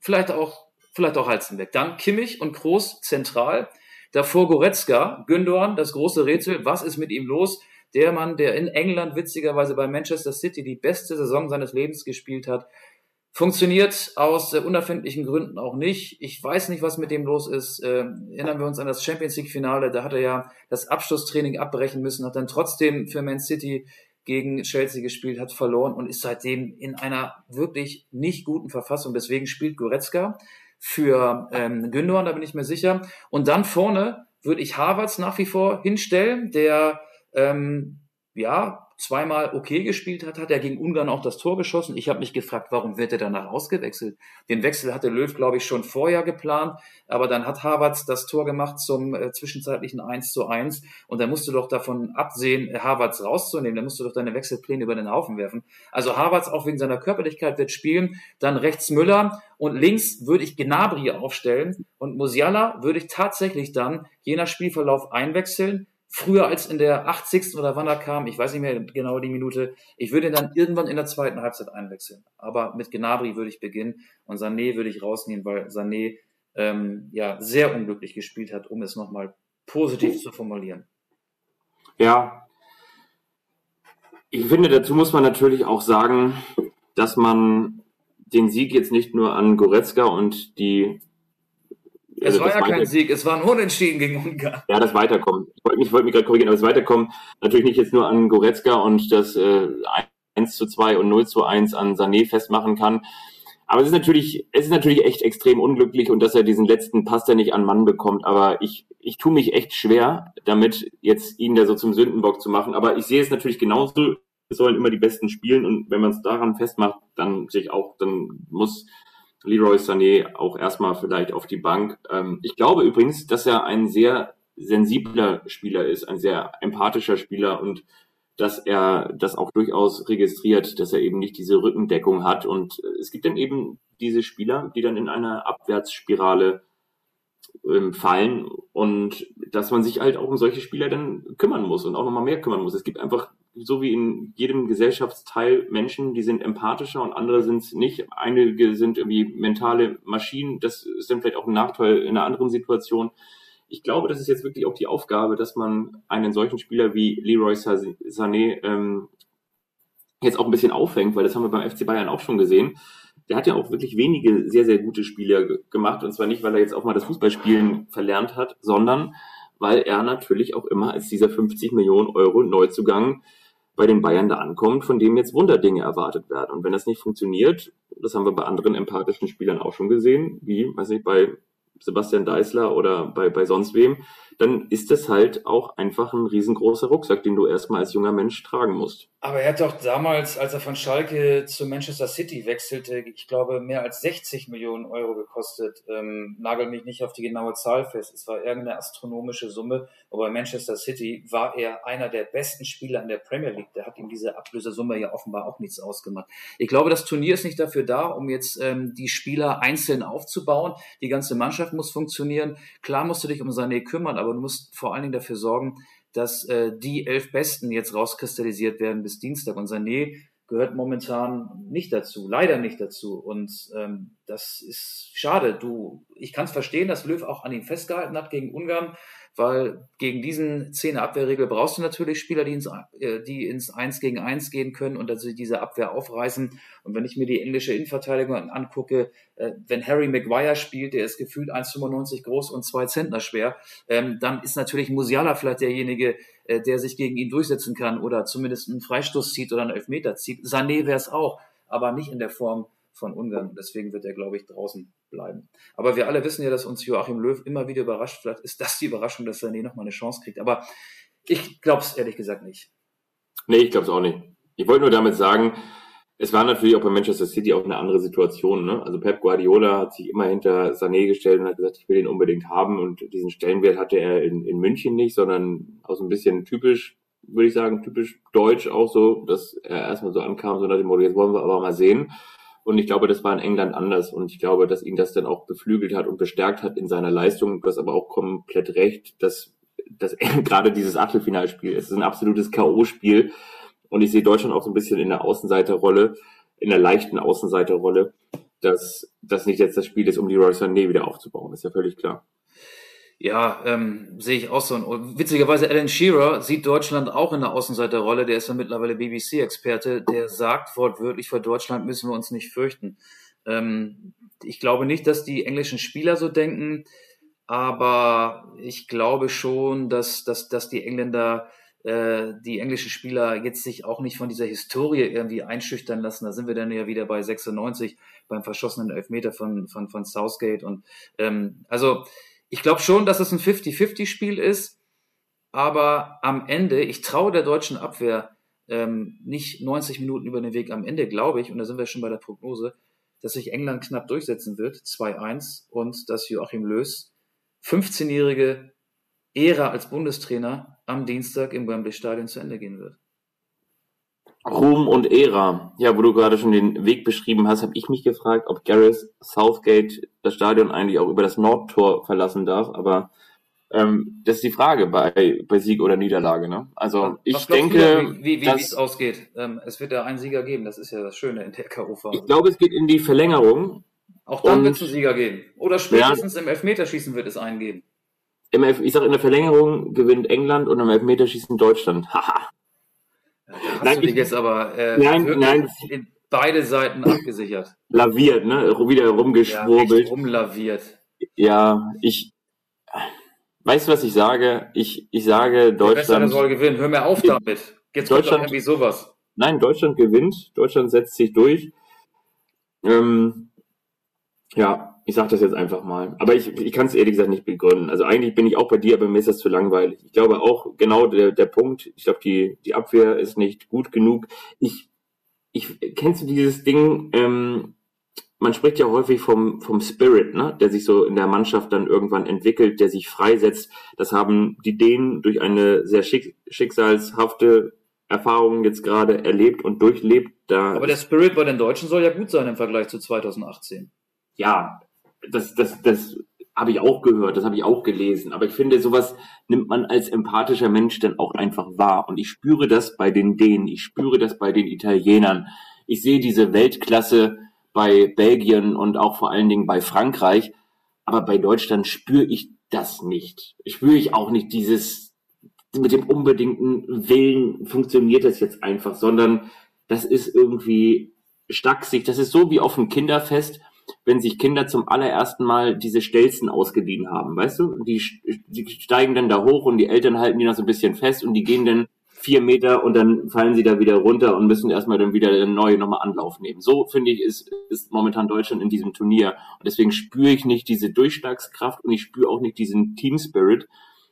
vielleicht auch, vielleicht auch Halzenbeck. Dann Kimmich und Kroos zentral. Davor Goretzka, Gündogan, das große Rätsel. Was ist mit ihm los? Der Mann, der in England witzigerweise bei Manchester City die beste Saison seines Lebens gespielt hat, funktioniert aus äh, unerfindlichen Gründen auch nicht. Ich weiß nicht, was mit dem los ist. Äh, erinnern wir uns an das Champions League Finale. Da hat er ja das Abschlusstraining abbrechen müssen, hat dann trotzdem für Man City gegen Chelsea gespielt, hat verloren und ist seitdem in einer wirklich nicht guten Verfassung. Deswegen spielt Goretzka für ähm, Gündogan, da bin ich mir sicher. Und dann vorne würde ich Havertz nach wie vor hinstellen, der ähm, ja zweimal okay gespielt hat, hat er gegen Ungarn auch das Tor geschossen. Ich habe mich gefragt, warum wird er danach ausgewechselt? Den Wechsel hatte Löw, glaube ich, schon vorher geplant, aber dann hat Havertz das Tor gemacht zum äh, zwischenzeitlichen 1 zu 1 und da musst du doch davon absehen, äh, Havertz rauszunehmen, da musst du doch deine Wechselpläne über den Haufen werfen. Also Havertz auch wegen seiner Körperlichkeit wird spielen, dann rechts Müller und links würde ich Gnabry aufstellen und Musiala würde ich tatsächlich dann je nach Spielverlauf einwechseln, früher als in der 80. oder wann er kam, ich weiß nicht mehr genau die Minute, ich würde ihn dann irgendwann in der zweiten Halbzeit einwechseln. Aber mit Gnabry würde ich beginnen und Sané würde ich rausnehmen, weil Sané ähm, ja sehr unglücklich gespielt hat, um es nochmal positiv zu formulieren. Ja, ich finde, dazu muss man natürlich auch sagen, dass man den Sieg jetzt nicht nur an Goretzka und die es also war ja kein Sieg, es war ein Unentschieden gegen Ungarn. Ja, das Weiterkommen. Ich wollte mich, wollte mich gerade korrigieren, aber das Weiterkommen natürlich nicht jetzt nur an Goretzka und das äh, 1 zu 2 und 0 zu 1 an Sané festmachen kann. Aber es ist natürlich, es ist natürlich echt extrem unglücklich und dass er diesen letzten Pass da nicht an Mann bekommt. Aber ich, ich tue mich echt schwer, damit jetzt ihn da so zum Sündenbock zu machen. Aber ich sehe es natürlich genauso. Es sollen immer die Besten spielen und wenn man es daran festmacht, dann sehe ich auch, dann muss Leroy Sané auch erstmal vielleicht auf die Bank. Ähm, ich glaube übrigens, dass er ein sehr sensibler Spieler ist, ein sehr empathischer Spieler und dass er das auch durchaus registriert, dass er eben nicht diese Rückendeckung hat. Und es gibt dann eben diese Spieler, die dann in einer Abwärtsspirale ähm, fallen und dass man sich halt auch um solche Spieler dann kümmern muss und auch nochmal mehr kümmern muss. Es gibt einfach so wie in jedem Gesellschaftsteil Menschen, die sind empathischer und andere sind es nicht. Einige sind irgendwie mentale Maschinen. Das ist dann vielleicht auch ein Nachteil in einer anderen Situation. Ich glaube, das ist jetzt wirklich auch die Aufgabe, dass man einen solchen Spieler wie Leroy Sané ähm, jetzt auch ein bisschen aufhängt, weil das haben wir beim FC Bayern auch schon gesehen. Der hat ja auch wirklich wenige sehr, sehr gute Spiele gemacht. Und zwar nicht, weil er jetzt auch mal das Fußballspielen verlernt hat, sondern weil er natürlich auch immer als dieser 50 Millionen Euro Neuzugang bei den Bayern da ankommt, von dem jetzt Wunderdinge erwartet werden. Und wenn das nicht funktioniert, das haben wir bei anderen empathischen Spielern auch schon gesehen, wie, weiß nicht, bei Sebastian Deißler oder bei, bei sonst wem, dann ist das halt auch einfach ein riesengroßer Rucksack, den du erstmal als junger Mensch tragen musst. Aber er hat doch damals, als er von Schalke zu Manchester City wechselte, ich glaube, mehr als 60 Millionen Euro gekostet. Ähm, nagel mich nicht auf die genaue Zahl fest. Es war irgendeine astronomische Summe. Aber bei Manchester City war er einer der besten Spieler in der Premier League. Da hat ihm diese Ablösesumme ja offenbar auch nichts ausgemacht. Ich glaube, das Turnier ist nicht dafür da, um jetzt ähm, die Spieler einzeln aufzubauen. Die ganze Mannschaft muss funktionieren. Klar musst du dich um Sané kümmern, aber du musst vor allen Dingen dafür sorgen, dass äh, die elf Besten jetzt rauskristallisiert werden bis Dienstag. Und Sané gehört momentan nicht dazu, leider nicht dazu. Und ähm, das ist schade. Du, ich kann es verstehen, dass Löw auch an ihm festgehalten hat gegen Ungarn weil gegen diesen Zehner-Abwehrregel brauchst du natürlich Spieler, die ins, äh, die ins Eins gegen Eins gehen können und also diese Abwehr aufreißen. Und wenn ich mir die englische Innenverteidigung angucke, äh, wenn Harry Maguire spielt, der ist gefühlt 1,95 groß und zwei Zentner schwer, ähm, dann ist natürlich Musiala vielleicht derjenige, äh, der sich gegen ihn durchsetzen kann oder zumindest einen Freistoß zieht oder einen Elfmeter zieht. Sané wäre es auch, aber nicht in der Form von Ungarn. Deswegen wird er, glaube ich, draußen bleiben. Aber wir alle wissen ja, dass uns Joachim Löw immer wieder überrascht. Vielleicht ist das die Überraschung, dass Sané nochmal eine Chance kriegt. Aber ich glaube es ehrlich gesagt nicht. Nee, ich glaube es auch nicht. Ich wollte nur damit sagen, es war natürlich auch bei Manchester City auch eine andere Situation. Ne? Also Pep Guardiola hat sich immer hinter Sané gestellt und hat gesagt, ich will ihn unbedingt haben. Und diesen Stellenwert hatte er in, in München nicht, sondern auch so ein bisschen typisch, würde ich sagen, typisch deutsch auch so, dass er erstmal so ankam, so nach dem Motto, jetzt wollen wir aber mal sehen. Und ich glaube, das war in England anders. Und ich glaube, dass ihn das dann auch beflügelt hat und bestärkt hat in seiner Leistung. Du hast aber auch komplett recht, dass, dass gerade dieses Achtelfinalspiel, es ist ein absolutes K.O.-Spiel. Und ich sehe Deutschland auch so ein bisschen in der Außenseiterrolle, in der leichten Außenseiterrolle, dass das nicht jetzt das Spiel ist, um die Roy Sané wieder aufzubauen. ist ja völlig klar. Ja, ähm, sehe ich auch so. Und witzigerweise, Alan Shearer sieht Deutschland auch in der Außenseiterrolle. Der ist ja mittlerweile BBC-Experte. Der sagt wortwörtlich, vor Deutschland müssen wir uns nicht fürchten. Ähm, ich glaube nicht, dass die englischen Spieler so denken, aber ich glaube schon, dass, dass, dass die Engländer äh, die englischen Spieler jetzt sich auch nicht von dieser Historie irgendwie einschüchtern lassen. Da sind wir dann ja wieder bei 96 beim verschossenen Elfmeter von, von, von Southgate. Und ähm, also ich glaube schon, dass es ein 50-50-Spiel ist, aber am Ende, ich traue der deutschen Abwehr ähm, nicht 90 Minuten über den Weg. Am Ende glaube ich, und da sind wir schon bei der Prognose, dass sich England knapp durchsetzen wird, 2-1, und dass Joachim Löw 15-jährige Ära als Bundestrainer am Dienstag im Wembley Stadion zu Ende gehen wird. Ruhm und Ära. Ja, wo du gerade schon den Weg beschrieben hast, habe ich mich gefragt, ob Gareth Southgate das Stadion eigentlich auch über das Nordtor verlassen darf. Aber ähm, das ist die Frage bei, bei Sieg oder Niederlage. Ne? Also ich denke, du, wie, wie, wie es ausgeht. Ähm, es wird ja einen Sieger geben. Das ist ja das Schöne in der K.O.-Phase. Ich glaube, es geht in die Verlängerung. Auch dann wird es einen Sieger geben. Oder spätestens ja, im Elfmeterschießen wird es einen geben. Im Elf, ich sage, in der Verlängerung gewinnt England und im Elfmeterschießen Deutschland. Haha. Da hast nein, du dich jetzt aber äh, nein, nein. in beide Seiten abgesichert. Laviert, ne? Wieder rumgeschwurbelt. Ja, rumlaviert. Ja, ich, Weißt du, was ich sage? Ich, ich sage, Deutschland. Der soll gewinnen. Hör mir auf damit. Jetzt Deutschland, kommt irgendwie sowas. Nein, Deutschland gewinnt. Deutschland setzt sich durch. Ähm, ja, ich sage das jetzt einfach mal. Aber ich, ich kann es ehrlich gesagt nicht begründen. Also eigentlich bin ich auch bei dir, aber mir ist das zu langweilig. Ich glaube auch genau der, der Punkt. Ich glaube, die, die Abwehr ist nicht gut genug. Ich, ich kennst du dieses Ding? Ähm, man spricht ja häufig vom, vom Spirit, ne, der sich so in der Mannschaft dann irgendwann entwickelt, der sich freisetzt. Das haben die Dänen durch eine sehr schick, schicksalshafte Erfahrung jetzt gerade erlebt und durchlebt. Da Aber der Spirit bei den Deutschen soll ja gut sein im Vergleich zu 2018. Ja, das, das, das habe ich auch gehört, das habe ich auch gelesen. Aber ich finde, sowas nimmt man als empathischer Mensch dann auch einfach wahr. Und ich spüre das bei den Dänen, ich spüre das bei den Italienern. Ich sehe diese Weltklasse, bei Belgien und auch vor allen Dingen bei Frankreich. Aber bei Deutschland spüre ich das nicht. Spüre ich auch nicht dieses, mit dem unbedingten Willen funktioniert das jetzt einfach, sondern das ist irgendwie stacksig. Das ist so wie auf dem Kinderfest, wenn sich Kinder zum allerersten Mal diese Stelzen ausgeliehen haben, weißt du? Die, die steigen dann da hoch und die Eltern halten die noch so ein bisschen fest und die gehen dann vier Meter und dann fallen sie da wieder runter und müssen erstmal dann wieder neue nochmal Anlauf nehmen. So finde ich, ist, ist momentan Deutschland in diesem Turnier. Und deswegen spüre ich nicht diese Durchschlagskraft und ich spüre auch nicht diesen Team Spirit.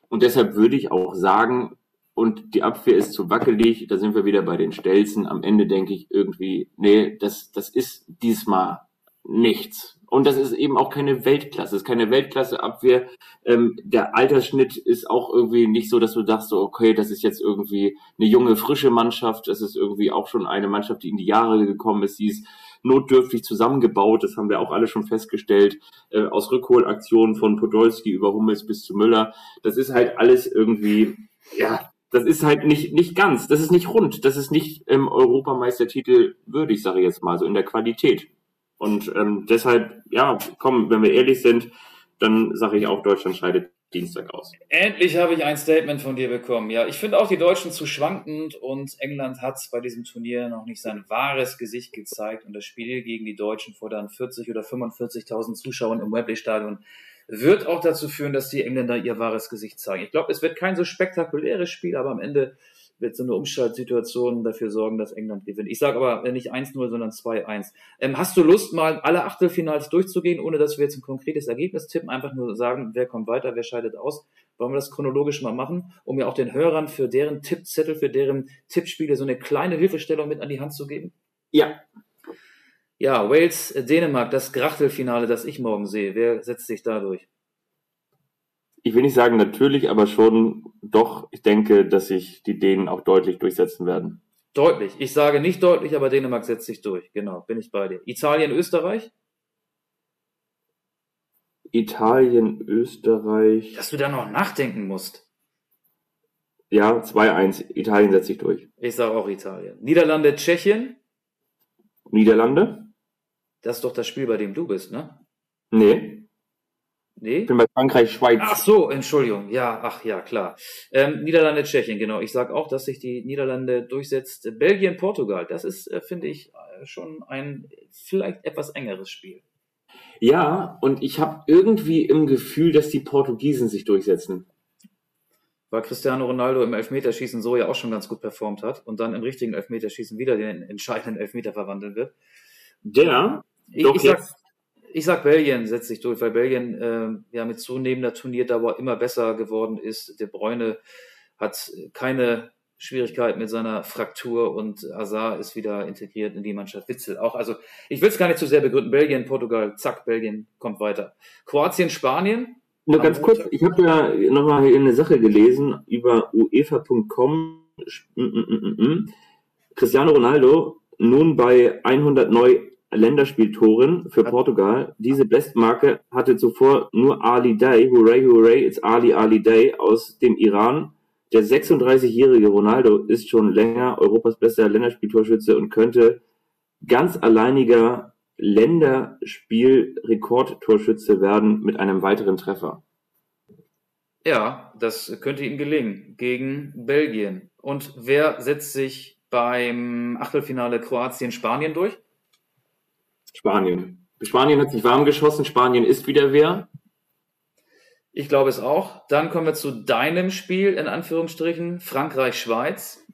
Und deshalb würde ich auch sagen, und die Abwehr ist zu wackelig, da sind wir wieder bei den Stelzen. Am Ende denke ich irgendwie, nee, das, das ist diesmal nichts. Und das ist eben auch keine Weltklasse, es ist keine Weltklasse-Abwehr. Ähm, der Altersschnitt ist auch irgendwie nicht so, dass du dachtest, so, okay, das ist jetzt irgendwie eine junge, frische Mannschaft. Das ist irgendwie auch schon eine Mannschaft, die in die Jahre gekommen ist. Die ist notdürftig zusammengebaut. Das haben wir auch alle schon festgestellt. Äh, aus Rückholaktionen von Podolski über Hummels bis zu Müller. Das ist halt alles irgendwie, ja, das ist halt nicht, nicht ganz, das ist nicht rund, das ist nicht im Europameistertitel würdig, sage ich jetzt mal, so in der Qualität. Und ähm, deshalb, ja, komm, wenn wir ehrlich sind, dann sage ich auch, Deutschland scheidet Dienstag aus. Endlich habe ich ein Statement von dir bekommen. Ja, ich finde auch die Deutschen zu schwankend und England hat bei diesem Turnier noch nicht sein wahres Gesicht gezeigt und das Spiel gegen die Deutschen vor dann 40 oder 45.000 Zuschauern im Wembley Stadion wird auch dazu führen, dass die Engländer ihr wahres Gesicht zeigen. Ich glaube, es wird kein so spektakuläres Spiel, aber am Ende wird so eine Umschaltsituation dafür sorgen, dass England gewinnt. Ich sage aber nicht 1-0, sondern 2-1. Ähm, hast du Lust, mal alle Achtelfinals durchzugehen, ohne dass wir jetzt ein konkretes Ergebnis tippen? Einfach nur sagen, wer kommt weiter, wer scheidet aus? Wollen wir das chronologisch mal machen, um ja auch den Hörern für deren Tippzettel, für deren Tippspiele so eine kleine Hilfestellung mit an die Hand zu geben? Ja. Ja, Wales, Dänemark, das Grachtelfinale, das ich morgen sehe. Wer setzt sich da durch? Ich will nicht sagen natürlich, aber schon doch, ich denke, dass sich die Dänen auch deutlich durchsetzen werden. Deutlich. Ich sage nicht deutlich, aber Dänemark setzt sich durch. Genau, bin ich bei dir. Italien, Österreich? Italien, Österreich. Dass du da noch nachdenken musst. Ja, 2-1. Italien setzt sich durch. Ich sage auch Italien. Niederlande, Tschechien? Niederlande? Das ist doch das Spiel, bei dem du bist, ne? Nee. Nee? Ich bin bei Frankreich, Schweiz. Ach so, Entschuldigung. Ja, ach ja, klar. Ähm, Niederlande, Tschechien, genau. Ich sage auch, dass sich die Niederlande durchsetzt. Belgien, Portugal, das ist, äh, finde ich, äh, schon ein vielleicht etwas engeres Spiel. Ja, und ich habe irgendwie im Gefühl, dass die Portugiesen sich durchsetzen. weil Cristiano Ronaldo im Elfmeterschießen so ja auch schon ganz gut performt hat und dann im richtigen Elfmeterschießen wieder den entscheidenden Elfmeter verwandeln wird. Der ich, ich sag, ich sag Belgien setzt sich durch, weil Belgien äh, ja mit zunehmender Turnierdauer immer besser geworden ist. De Bruyne hat keine Schwierigkeit mit seiner Fraktur und Azar ist wieder integriert in die Mannschaft. Witzel auch. Also ich will es gar nicht zu sehr begründen. Belgien, Portugal, zack, Belgien kommt weiter. Kroatien, Spanien. Nur ganz kurz, ich habe ja nochmal eine Sache gelesen über uefa.com. Mm, mm, mm, Cristiano Ronaldo nun bei 100 neu Länderspieltoren für Portugal. Diese Bestmarke hatte zuvor nur Ali Day, hooray, hooray, it's Ali Ali Day aus dem Iran der 36-jährige Ronaldo ist schon länger Europas bester Länderspieltorschütze und könnte ganz alleiniger Länderspielrekordtorschütze werden mit einem weiteren Treffer. Ja, das könnte ihm gelingen gegen Belgien. Und wer setzt sich beim Achtelfinale Kroatien-Spanien durch? Spanien. Spanien hat sich warm geschossen. Spanien ist wieder wer. Ich glaube es auch. Dann kommen wir zu deinem Spiel, in Anführungsstrichen, Frankreich-Schweiz.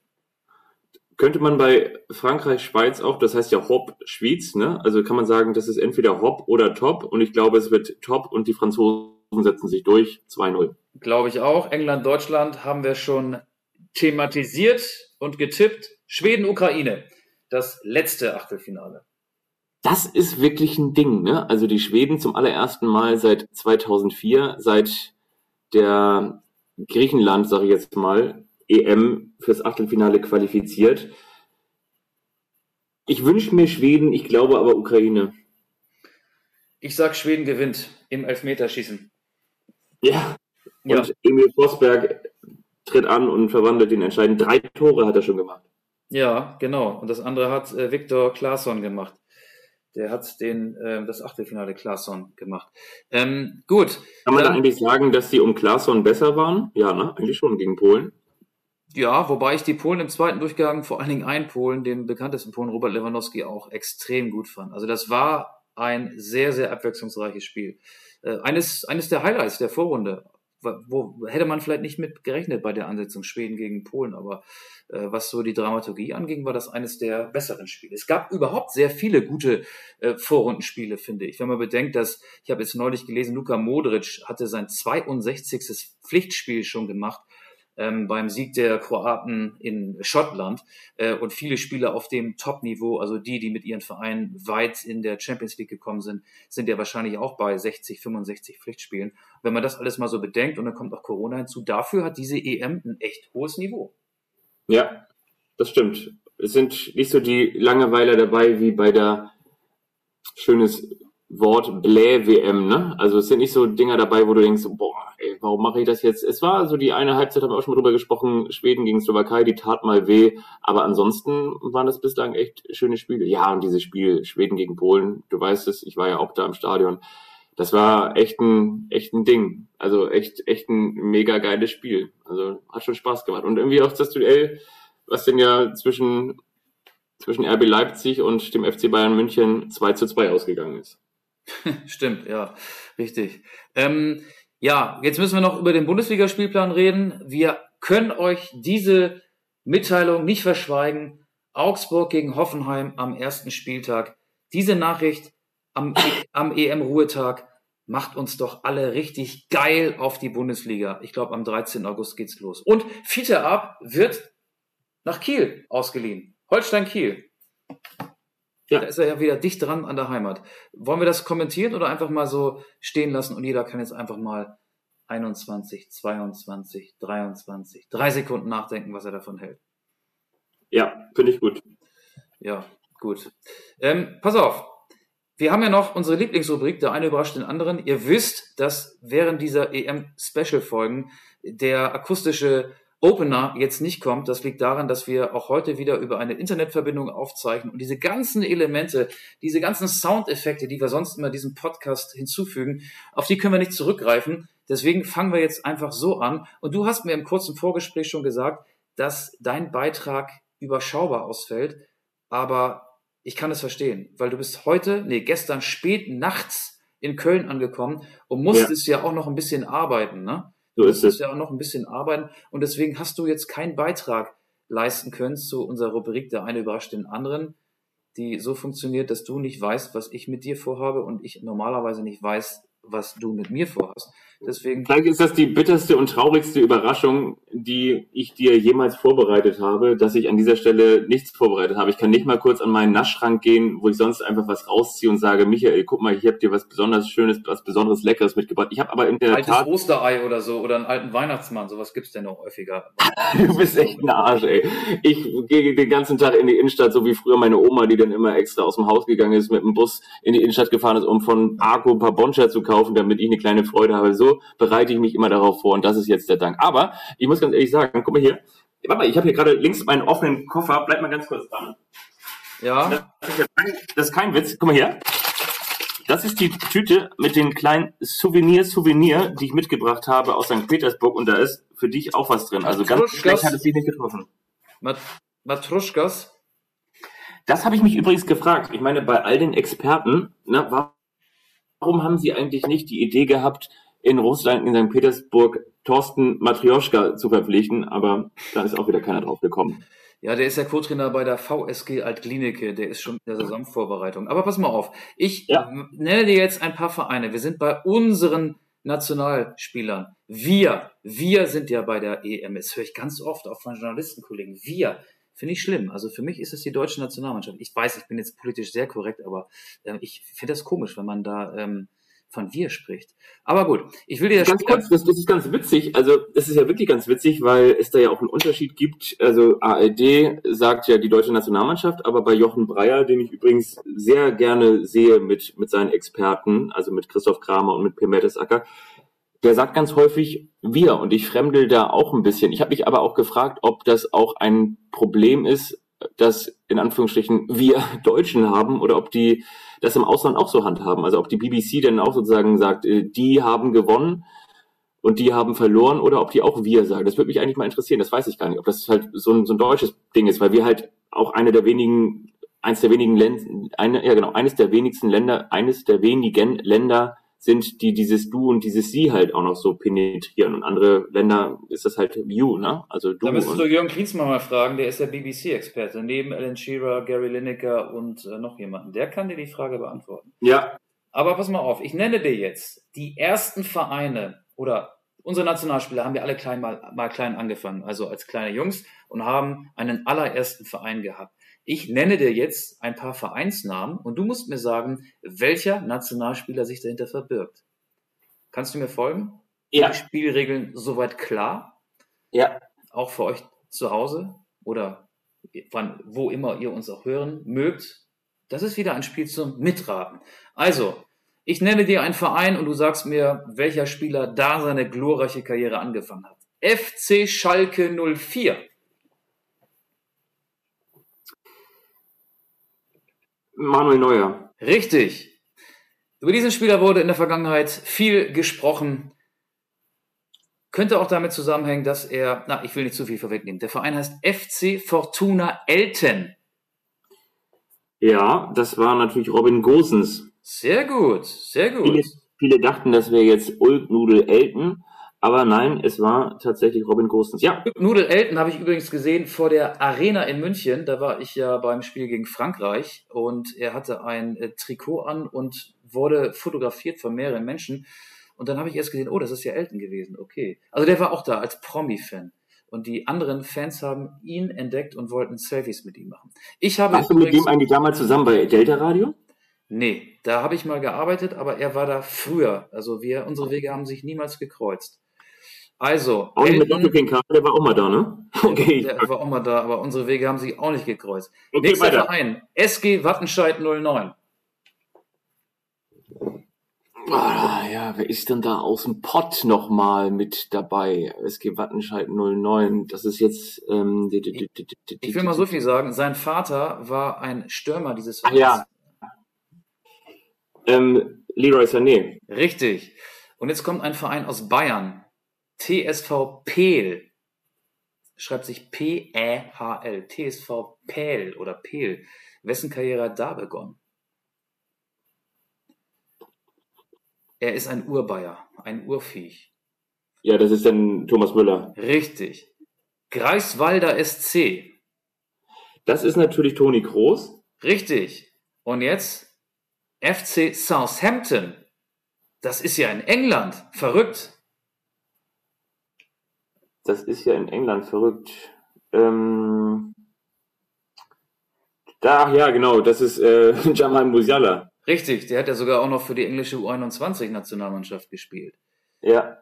Könnte man bei Frankreich-Schweiz auch, das heißt ja Hop-Schweiz, ne? Also kann man sagen, das ist entweder Hop oder Top und ich glaube, es wird Top und die Franzosen setzen sich durch 2-0. Glaube ich auch. England-Deutschland haben wir schon thematisiert und getippt. Schweden-Ukraine, das letzte Achtelfinale das ist wirklich ein Ding, ne? Also die Schweden zum allerersten Mal seit 2004, seit der Griechenland, sage ich jetzt mal, EM fürs Achtelfinale qualifiziert. Ich wünsche mir Schweden, ich glaube aber Ukraine. Ich sag, Schweden gewinnt im Elfmeterschießen. Ja. Und ja. Emil Forsberg tritt an und verwandelt den entscheidenden. Drei Tore hat er schon gemacht. Ja, genau. Und das andere hat äh, Viktor Claesson gemacht. Der hat den, äh, das Achtelfinale Klaasson gemacht. Ähm, gut. Kann man da eigentlich sagen, dass sie um Klaasson besser waren? Ja, ne? Eigentlich schon gegen Polen. Ja, wobei ich die Polen im zweiten Durchgang, vor allen Dingen ein Polen, den bekanntesten Polen, Robert Lewandowski, auch extrem gut fand. Also das war ein sehr, sehr abwechslungsreiches Spiel. Äh, eines, eines der Highlights der Vorrunde wo hätte man vielleicht nicht mit gerechnet bei der Ansetzung Schweden gegen Polen, aber äh, was so die Dramaturgie anging, war das eines der besseren Spiele. Es gab überhaupt sehr viele gute äh, Vorrundenspiele, finde ich. Wenn man bedenkt, dass, ich habe jetzt neulich gelesen, Luka Modric hatte sein 62. Pflichtspiel schon gemacht ähm, beim Sieg der Kroaten in Schottland äh, und viele Spieler auf dem Top-Niveau, also die, die mit ihren Vereinen weit in der Champions League gekommen sind, sind ja wahrscheinlich auch bei 60, 65 Pflichtspielen. Wenn man das alles mal so bedenkt und dann kommt auch Corona hinzu, dafür hat diese EM ein echt hohes Niveau. Ja, das stimmt. Es sind nicht so die Langeweiler dabei wie bei der schönes Wort Blä-WM, ne? Also es sind nicht so Dinger dabei, wo du denkst, boah, ey, warum mache ich das jetzt? Es war so die eine Halbzeit, haben wir auch schon mal drüber gesprochen, Schweden gegen Slowakei, die tat mal weh, aber ansonsten waren das bislang echt schöne Spiele. Ja, und dieses Spiel Schweden gegen Polen, du weißt es, ich war ja auch da im Stadion. Das war echt ein, echt ein Ding. Also echt, echt ein mega geiles Spiel. Also hat schon Spaß gemacht. Und irgendwie auch das Duell, was denn ja zwischen, zwischen RB Leipzig und dem FC Bayern München 2 zu 2 ausgegangen ist. Stimmt, ja, richtig. Ähm, ja, jetzt müssen wir noch über den Bundesligaspielplan reden. Wir können euch diese Mitteilung nicht verschweigen. Augsburg gegen Hoffenheim am ersten Spieltag. Diese Nachricht am, am EM-Ruhetag macht uns doch alle richtig geil auf die Bundesliga. Ich glaube, am 13. August geht's los. Und Fiete Ab wird nach Kiel ausgeliehen. Holstein Kiel. Ja. Da ist er ja wieder dicht dran an der Heimat. Wollen wir das kommentieren oder einfach mal so stehen lassen und jeder kann jetzt einfach mal 21, 22, 23, drei Sekunden nachdenken, was er davon hält. Ja, finde ich gut. Ja, gut. Ähm, pass auf. Wir haben ja noch unsere Lieblingsrubrik, der eine überrascht den anderen. Ihr wisst, dass während dieser EM-Special-Folgen der akustische Opener jetzt nicht kommt, das liegt daran, dass wir auch heute wieder über eine Internetverbindung aufzeichnen und diese ganzen Elemente, diese ganzen Soundeffekte, die wir sonst immer diesem Podcast hinzufügen, auf die können wir nicht zurückgreifen. Deswegen fangen wir jetzt einfach so an. Und du hast mir im kurzen Vorgespräch schon gesagt, dass dein Beitrag überschaubar ausfällt, aber ich kann es verstehen, weil du bist heute, nee, gestern spät nachts in Köln angekommen und musstest ja, ja auch noch ein bisschen arbeiten, ne? So ist es. ja auch noch ein bisschen arbeiten und deswegen hast du jetzt keinen Beitrag leisten können zu unserer Rubrik Der eine überrascht den anderen, die so funktioniert, dass du nicht weißt, was ich mit dir vorhabe und ich normalerweise nicht weiß, was du mit mir vorhast. Deswegen. Vielleicht ist das die bitterste und traurigste Überraschung, die ich dir jemals vorbereitet habe, dass ich an dieser Stelle nichts vorbereitet habe. Ich kann nicht mal kurz an meinen Naschschrank gehen, wo ich sonst einfach was rausziehe und sage, Michael, guck mal, ich habe dir was besonders Schönes, was besonderes Leckeres mitgebracht. Ich habe aber in der Altes Tat... Osterei oder so oder einen alten Weihnachtsmann, sowas gibt's denn noch häufiger. du bist echt ein Arsch, ey. Ich gehe den ganzen Tag in die Innenstadt, so wie früher meine Oma, die dann immer extra aus dem Haus gegangen ist, mit dem Bus in die Innenstadt gefahren ist, um von Arco ein paar Boncher zu kaufen, damit ich eine kleine Freude habe. So bereite ich mich immer darauf vor und das ist jetzt der Dank. Aber ich muss ganz ehrlich sagen, guck mal hier, warte mal, ich habe hier gerade links meinen offenen Koffer, bleib mal ganz kurz dran. Ja. Das ist, kein, das ist kein Witz, guck mal hier. Das ist die Tüte mit den kleinen Souvenir, Souvenir, die ich mitgebracht habe aus St. Petersburg und da ist für dich auch was drin. Also ganz schlecht hat es dich nicht getroffen. Mat Matruschkas? Das habe ich mich übrigens gefragt. Ich meine, bei all den Experten, ne, warum haben sie eigentlich nicht die Idee gehabt, in Russland, in St. Petersburg, Thorsten Matrioschka zu verpflichten, aber da ist auch wieder keiner drauf gekommen. Ja, der ist ja Co-Trainer bei der VSG Altklinike, der ist schon in der Saisonvorbereitung. Aber pass mal auf, ich ja. nenne dir jetzt ein paar Vereine. Wir sind bei unseren Nationalspielern. Wir, wir sind ja bei der EM. Das höre ich ganz oft auch von Journalistenkollegen. Wir, finde ich schlimm. Also für mich ist es die deutsche Nationalmannschaft. Ich weiß, ich bin jetzt politisch sehr korrekt, aber äh, ich finde das komisch, wenn man da ähm, von wir spricht. Aber gut, ich will dir das ganz kurz, das, das ist ganz witzig. Also das ist ja wirklich ganz witzig, weil es da ja auch einen Unterschied gibt. Also ARD sagt ja die deutsche Nationalmannschaft, aber bei Jochen Breyer, den ich übrigens sehr gerne sehe mit mit seinen Experten, also mit Christoph Kramer und mit Per Mertesacker, der sagt ganz häufig wir und ich fremdel da auch ein bisschen. Ich habe mich aber auch gefragt, ob das auch ein Problem ist, dass in Anführungsstrichen wir Deutschen haben oder ob die das im Ausland auch so handhaben. Also ob die BBC dann auch sozusagen sagt, äh, die haben gewonnen und die haben verloren oder ob die auch wir sagen. Das würde mich eigentlich mal interessieren. Das weiß ich gar nicht, ob das halt so ein, so ein deutsches Ding ist, weil wir halt auch eine der wenigen, eines der wenigen Länder, eine, ja genau, eines der wenigsten Länder, eines der wenigen Länder sind, die dieses Du und dieses Sie halt auch noch so penetrieren. Und andere Länder ist das halt You, ne? Also Du. Da müsstest du Jürgen Klinsmann mal fragen, der ist der BBC-Experte, neben Alan Shearer, Gary Lineker und äh, noch jemanden. Der kann dir die Frage beantworten. Ja. Aber pass mal auf, ich nenne dir jetzt die ersten Vereine oder unsere Nationalspieler haben wir alle klein mal, mal klein angefangen, also als kleine Jungs und haben einen allerersten Verein gehabt. Ich nenne dir jetzt ein paar Vereinsnamen und du musst mir sagen, welcher Nationalspieler sich dahinter verbirgt. Kannst du mir folgen? Ja. Die Spielregeln soweit klar? Ja. Auch für euch zu Hause oder wann, wo immer ihr uns auch hören mögt. Das ist wieder ein Spiel zum Mitraten. Also, ich nenne dir einen Verein und du sagst mir, welcher Spieler da seine glorreiche Karriere angefangen hat. FC Schalke 04. Manuel Neuer. Richtig. Über diesen Spieler wurde in der Vergangenheit viel gesprochen. Könnte auch damit zusammenhängen, dass er, na, ich will nicht zu viel vorwegnehmen. Der Verein heißt FC Fortuna Elten. Ja, das war natürlich Robin Gosens. Sehr gut, sehr gut. Viele, viele dachten, das wäre jetzt Ulknudel Elten. Aber nein, es war tatsächlich Robin Gosens. Ja. Nudel Elton habe ich übrigens gesehen vor der Arena in München. Da war ich ja beim Spiel gegen Frankreich und er hatte ein äh, Trikot an und wurde fotografiert von mehreren Menschen. Und dann habe ich erst gesehen, oh, das ist ja Elton gewesen. Okay. Also der war auch da als Promi-Fan. Und die anderen Fans haben ihn entdeckt und wollten Selfies mit ihm machen. Ich habe Warst du mit dem eigentlich damals zusammen bei Delta Radio? Nee, da habe ich mal gearbeitet, aber er war da früher. Also wir, unsere Wege haben sich niemals gekreuzt. Also. Nicht mit Doppelpinkel, der war auch mal da, ne? Okay. Der, der war auch mal da, aber unsere Wege haben sich auch nicht gekreuzt. Okay, Nächster weiter. Verein. SG Wattenscheid 09. Ah, ja, wer ist denn da aus dem Pott nochmal mit dabei? SG Wattenscheid 09. Das ist jetzt. Ähm, ich, ich will mal so viel sagen. Sein Vater war ein Stürmer dieses Vereins. ja. Ähm, Leroy Sané. Richtig. Und jetzt kommt ein Verein aus Bayern. TSV Peel schreibt sich P-E-H-L. TSV Peel oder Peel. Wessen Karriere hat da begonnen? Er ist ein Urbayer, ein Urviech. Ja, das ist dann Thomas Müller. Richtig. Greifswalder SC. Das ist natürlich Toni Kroos. Richtig. Und jetzt FC Southampton. Das ist ja in England. Verrückt. Das ist ja in England verrückt. Ähm, da, ja, genau, das ist äh, Jamal Musiala. Richtig, der hat ja sogar auch noch für die englische U21-Nationalmannschaft gespielt. Ja.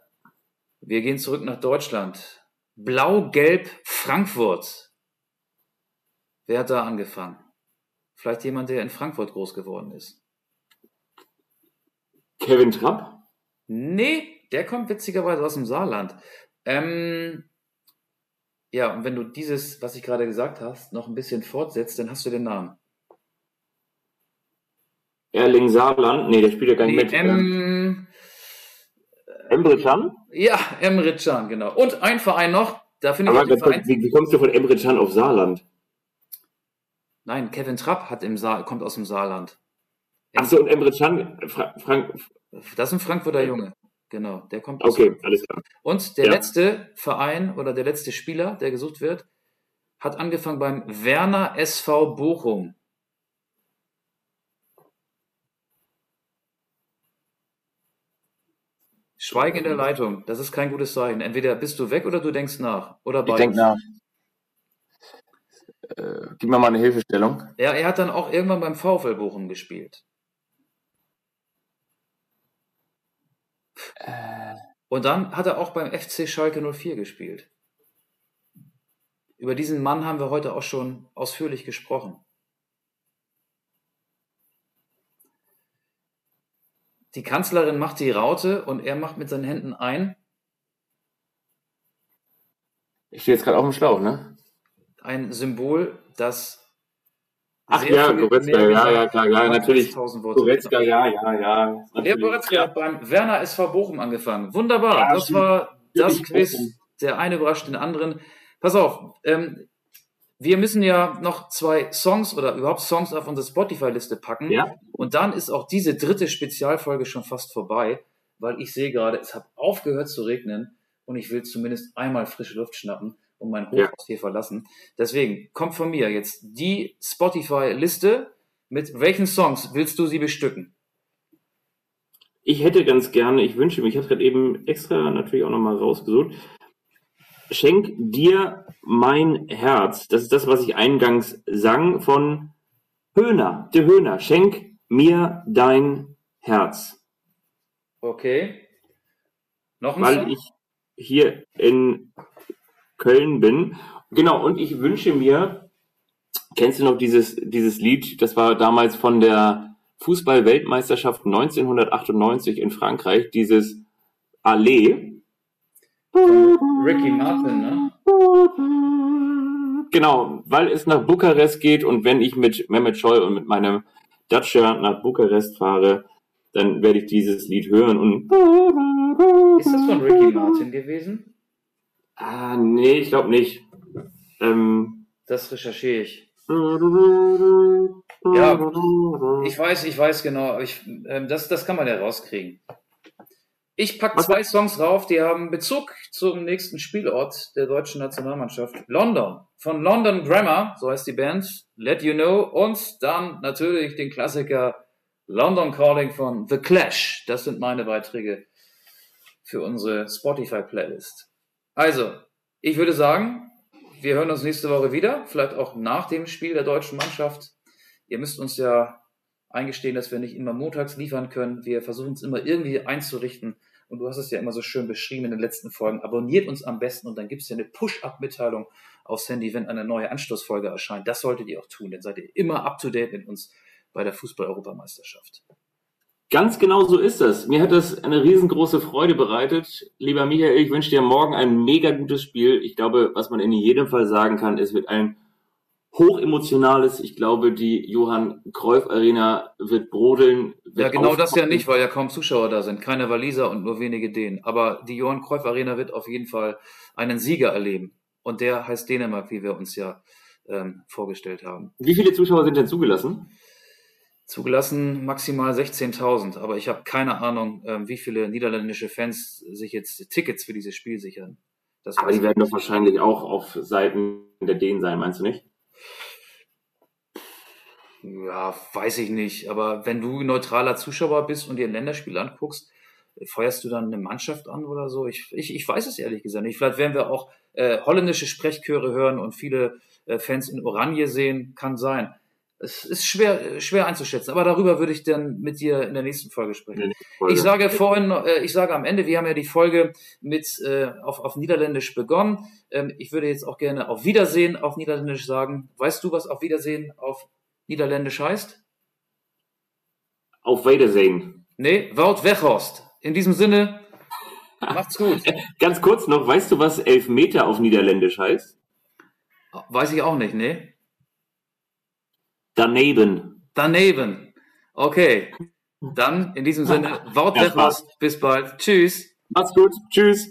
Wir gehen zurück nach Deutschland. Blau-Gelb Frankfurt. Wer hat da angefangen? Vielleicht jemand, der in Frankfurt groß geworden ist. Kevin Trapp? Nee, der kommt witzigerweise aus dem Saarland. Ähm, ja, und wenn du dieses, was ich gerade gesagt hast, noch ein bisschen fortsetzt, dann hast du den Namen. Erling Saarland? Nee, der spielt ja gar nicht Nee, mit. M, Emre Can? ja, Emre Can, genau. Und ein Verein noch, da finde ich den Verein, wie, wie kommst du von Emre Can auf Saarland? Nein, Kevin Trapp hat im Saar, kommt aus dem Saarland. Achso, und Emre Can, Fra Frank, Das ist ein Frankfurter Junge. Genau, der kommt aus okay, alles klar. Und der Ja. letzte Verein oder der letzte Spieler, der gesucht wird, hat angefangen beim Werner SV Bochum. Schweigen in der Leitung, das ist kein gutes Zeichen. Entweder bist du weg oder du denkst nach. Oder Ich beides. denke nach. Äh, gib mir mal eine Hilfestellung. Ja, er hat dann auch irgendwann beim VfL Bochum gespielt. Und dann hat er auch beim FC Schalke 04 gespielt. Über diesen Mann haben wir heute auch schon ausführlich gesprochen. Die Kanzlerin macht die Raute und er macht mit seinen Händen ein, Ich stehe jetzt gerade auf dem Schlauch, ne? ein Symbol, das Ach sehr ja, Goretzka, ja, ja, klar, ja, als natürlich. 1000 Worte. Goretzka, ja, ja, ja. Der natürlich. Goretzka hat beim Werner SV Bochum angefangen. Wunderbar. Ja, das stimmt. war das Quiz. Der eine überrascht den anderen. Pass auf. Ähm, wir müssen ja noch zwei Songs oder überhaupt Songs auf unsere Spotify-Liste packen. Ja. Und dann ist auch diese dritte Spezialfolge schon fast vorbei, weil ich sehe gerade, es hat aufgehört zu regnen und ich will zumindest einmal frische Luft schnappen und mein. Hochhaus hier verlassen. Deswegen kommt von mir jetzt die Spotify-Liste. Mit welchen Songs willst du sie bestücken? Ich hätte ganz gerne, ich wünsche mir, ich habe es gerade eben extra natürlich auch nochmal rausgesucht. Schenk dir mein Herz. Das ist das, was ich eingangs sang von Höhner. Der Höhner. Schenk mir dein Herz. Okay. Noch ein Weil Song? ich hier in Köln bin. Genau, und ich wünsche mir, kennst du noch dieses, dieses Lied? Das war damals von der Fußball-Weltmeisterschaft 1998 in Frankreich, dieses Allee. Ricky Martin, ne? Genau, weil es nach Bukarest geht und wenn ich mit Mehmet Scholl und mit meinem Dacia nach Bukarest fahre, dann werde ich dieses Lied hören und Ist das von Ricky Martin gewesen? Ah, nee, ich glaube nicht. Ähm, Das recherchiere ich. ja, Ich weiß, ich weiß genau. Ich, ähm, das, das kann man ja rauskriegen. Ich packe zwei Songs rauf, die haben Bezug zum nächsten Spielort der deutschen Nationalmannschaft. London. Von London Grammar, so heißt die Band. Let You Know. Und dann natürlich den Klassiker London Calling von The Clash. Das sind meine Beiträge für unsere Spotify-Playlist. Also, ich würde sagen, wir hören uns nächste Woche wieder, vielleicht auch nach dem Spiel der deutschen Mannschaft. Ihr müsst uns ja eingestehen, dass wir nicht immer montags liefern können. Wir versuchen es immer irgendwie einzurichten. Und du hast es ja immer so schön beschrieben in den letzten Folgen. Abonniert uns am besten und dann gibt es ja eine Push-Up-Mitteilung aufs Handy, wenn eine neue Anstoßfolge erscheint. Das solltet ihr auch tun. Dann seid ihr immer up-to-date mit uns bei der Fußball-Europameisterschaft. Ganz genau so ist das. Mir hat das eine riesengroße Freude bereitet. Lieber Michael, ich wünsche dir morgen ein mega gutes Spiel. Ich glaube, was man in jedem Fall sagen kann, es wird ein hochemotionales. Ich glaube, die Johann Cruyff Arena wird brodeln. Wird Ja, genau das ja nicht, weil ja kaum Zuschauer da sind. Keine Waliser und nur wenige Dänen. Aber die Johann Cruyff Arena wird auf jeden Fall einen Sieger erleben. Und der heißt Dänemark, wie wir uns ja ähm, vorgestellt haben. Wie viele Zuschauer sind denn zugelassen? Zugelassen maximal 16.000, aber ich habe keine Ahnung, ähm, wie viele niederländische Fans sich jetzt Tickets für dieses Spiel sichern. Das aber die werden doch wahrscheinlich auch auf Seiten der Dänen sein, meinst du nicht? Ja, weiß ich nicht. Aber wenn du neutraler Zuschauer bist und dir ein Länderspiel anguckst, feuerst du dann eine Mannschaft an oder so? Ich, ich, ich weiß es ehrlich gesagt nicht. Vielleicht werden wir auch äh, holländische Sprechchöre hören und viele äh, Fans in Oranje sehen. Kann sein es ist schwer, schwer einzuschätzen, aber darüber würde ich dann mit dir in der nächsten Folge sprechen. Folge. Ich sage vorhin, äh, ich sage am Ende, wir haben ja die Folge mit äh, auf, auf Niederländisch begonnen. Ähm, ich würde jetzt auch gerne auf Wiedersehen auf Niederländisch sagen. Weißt du, was auf Wiedersehen auf Niederländisch heißt? Auf Wiedersehen. Nee, Wout Weghorst. In diesem Sinne, macht's gut. Ganz kurz noch, weißt du, was Elfmeter auf Niederländisch heißt? Weiß ich auch nicht, nee. Daneben. Daneben. Okay. Dann in diesem Sinne, Wort ja, Bis bald. Tschüss. Macht's gut. Tschüss.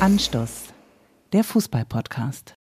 Anstoß. Der Fußball-Podcast.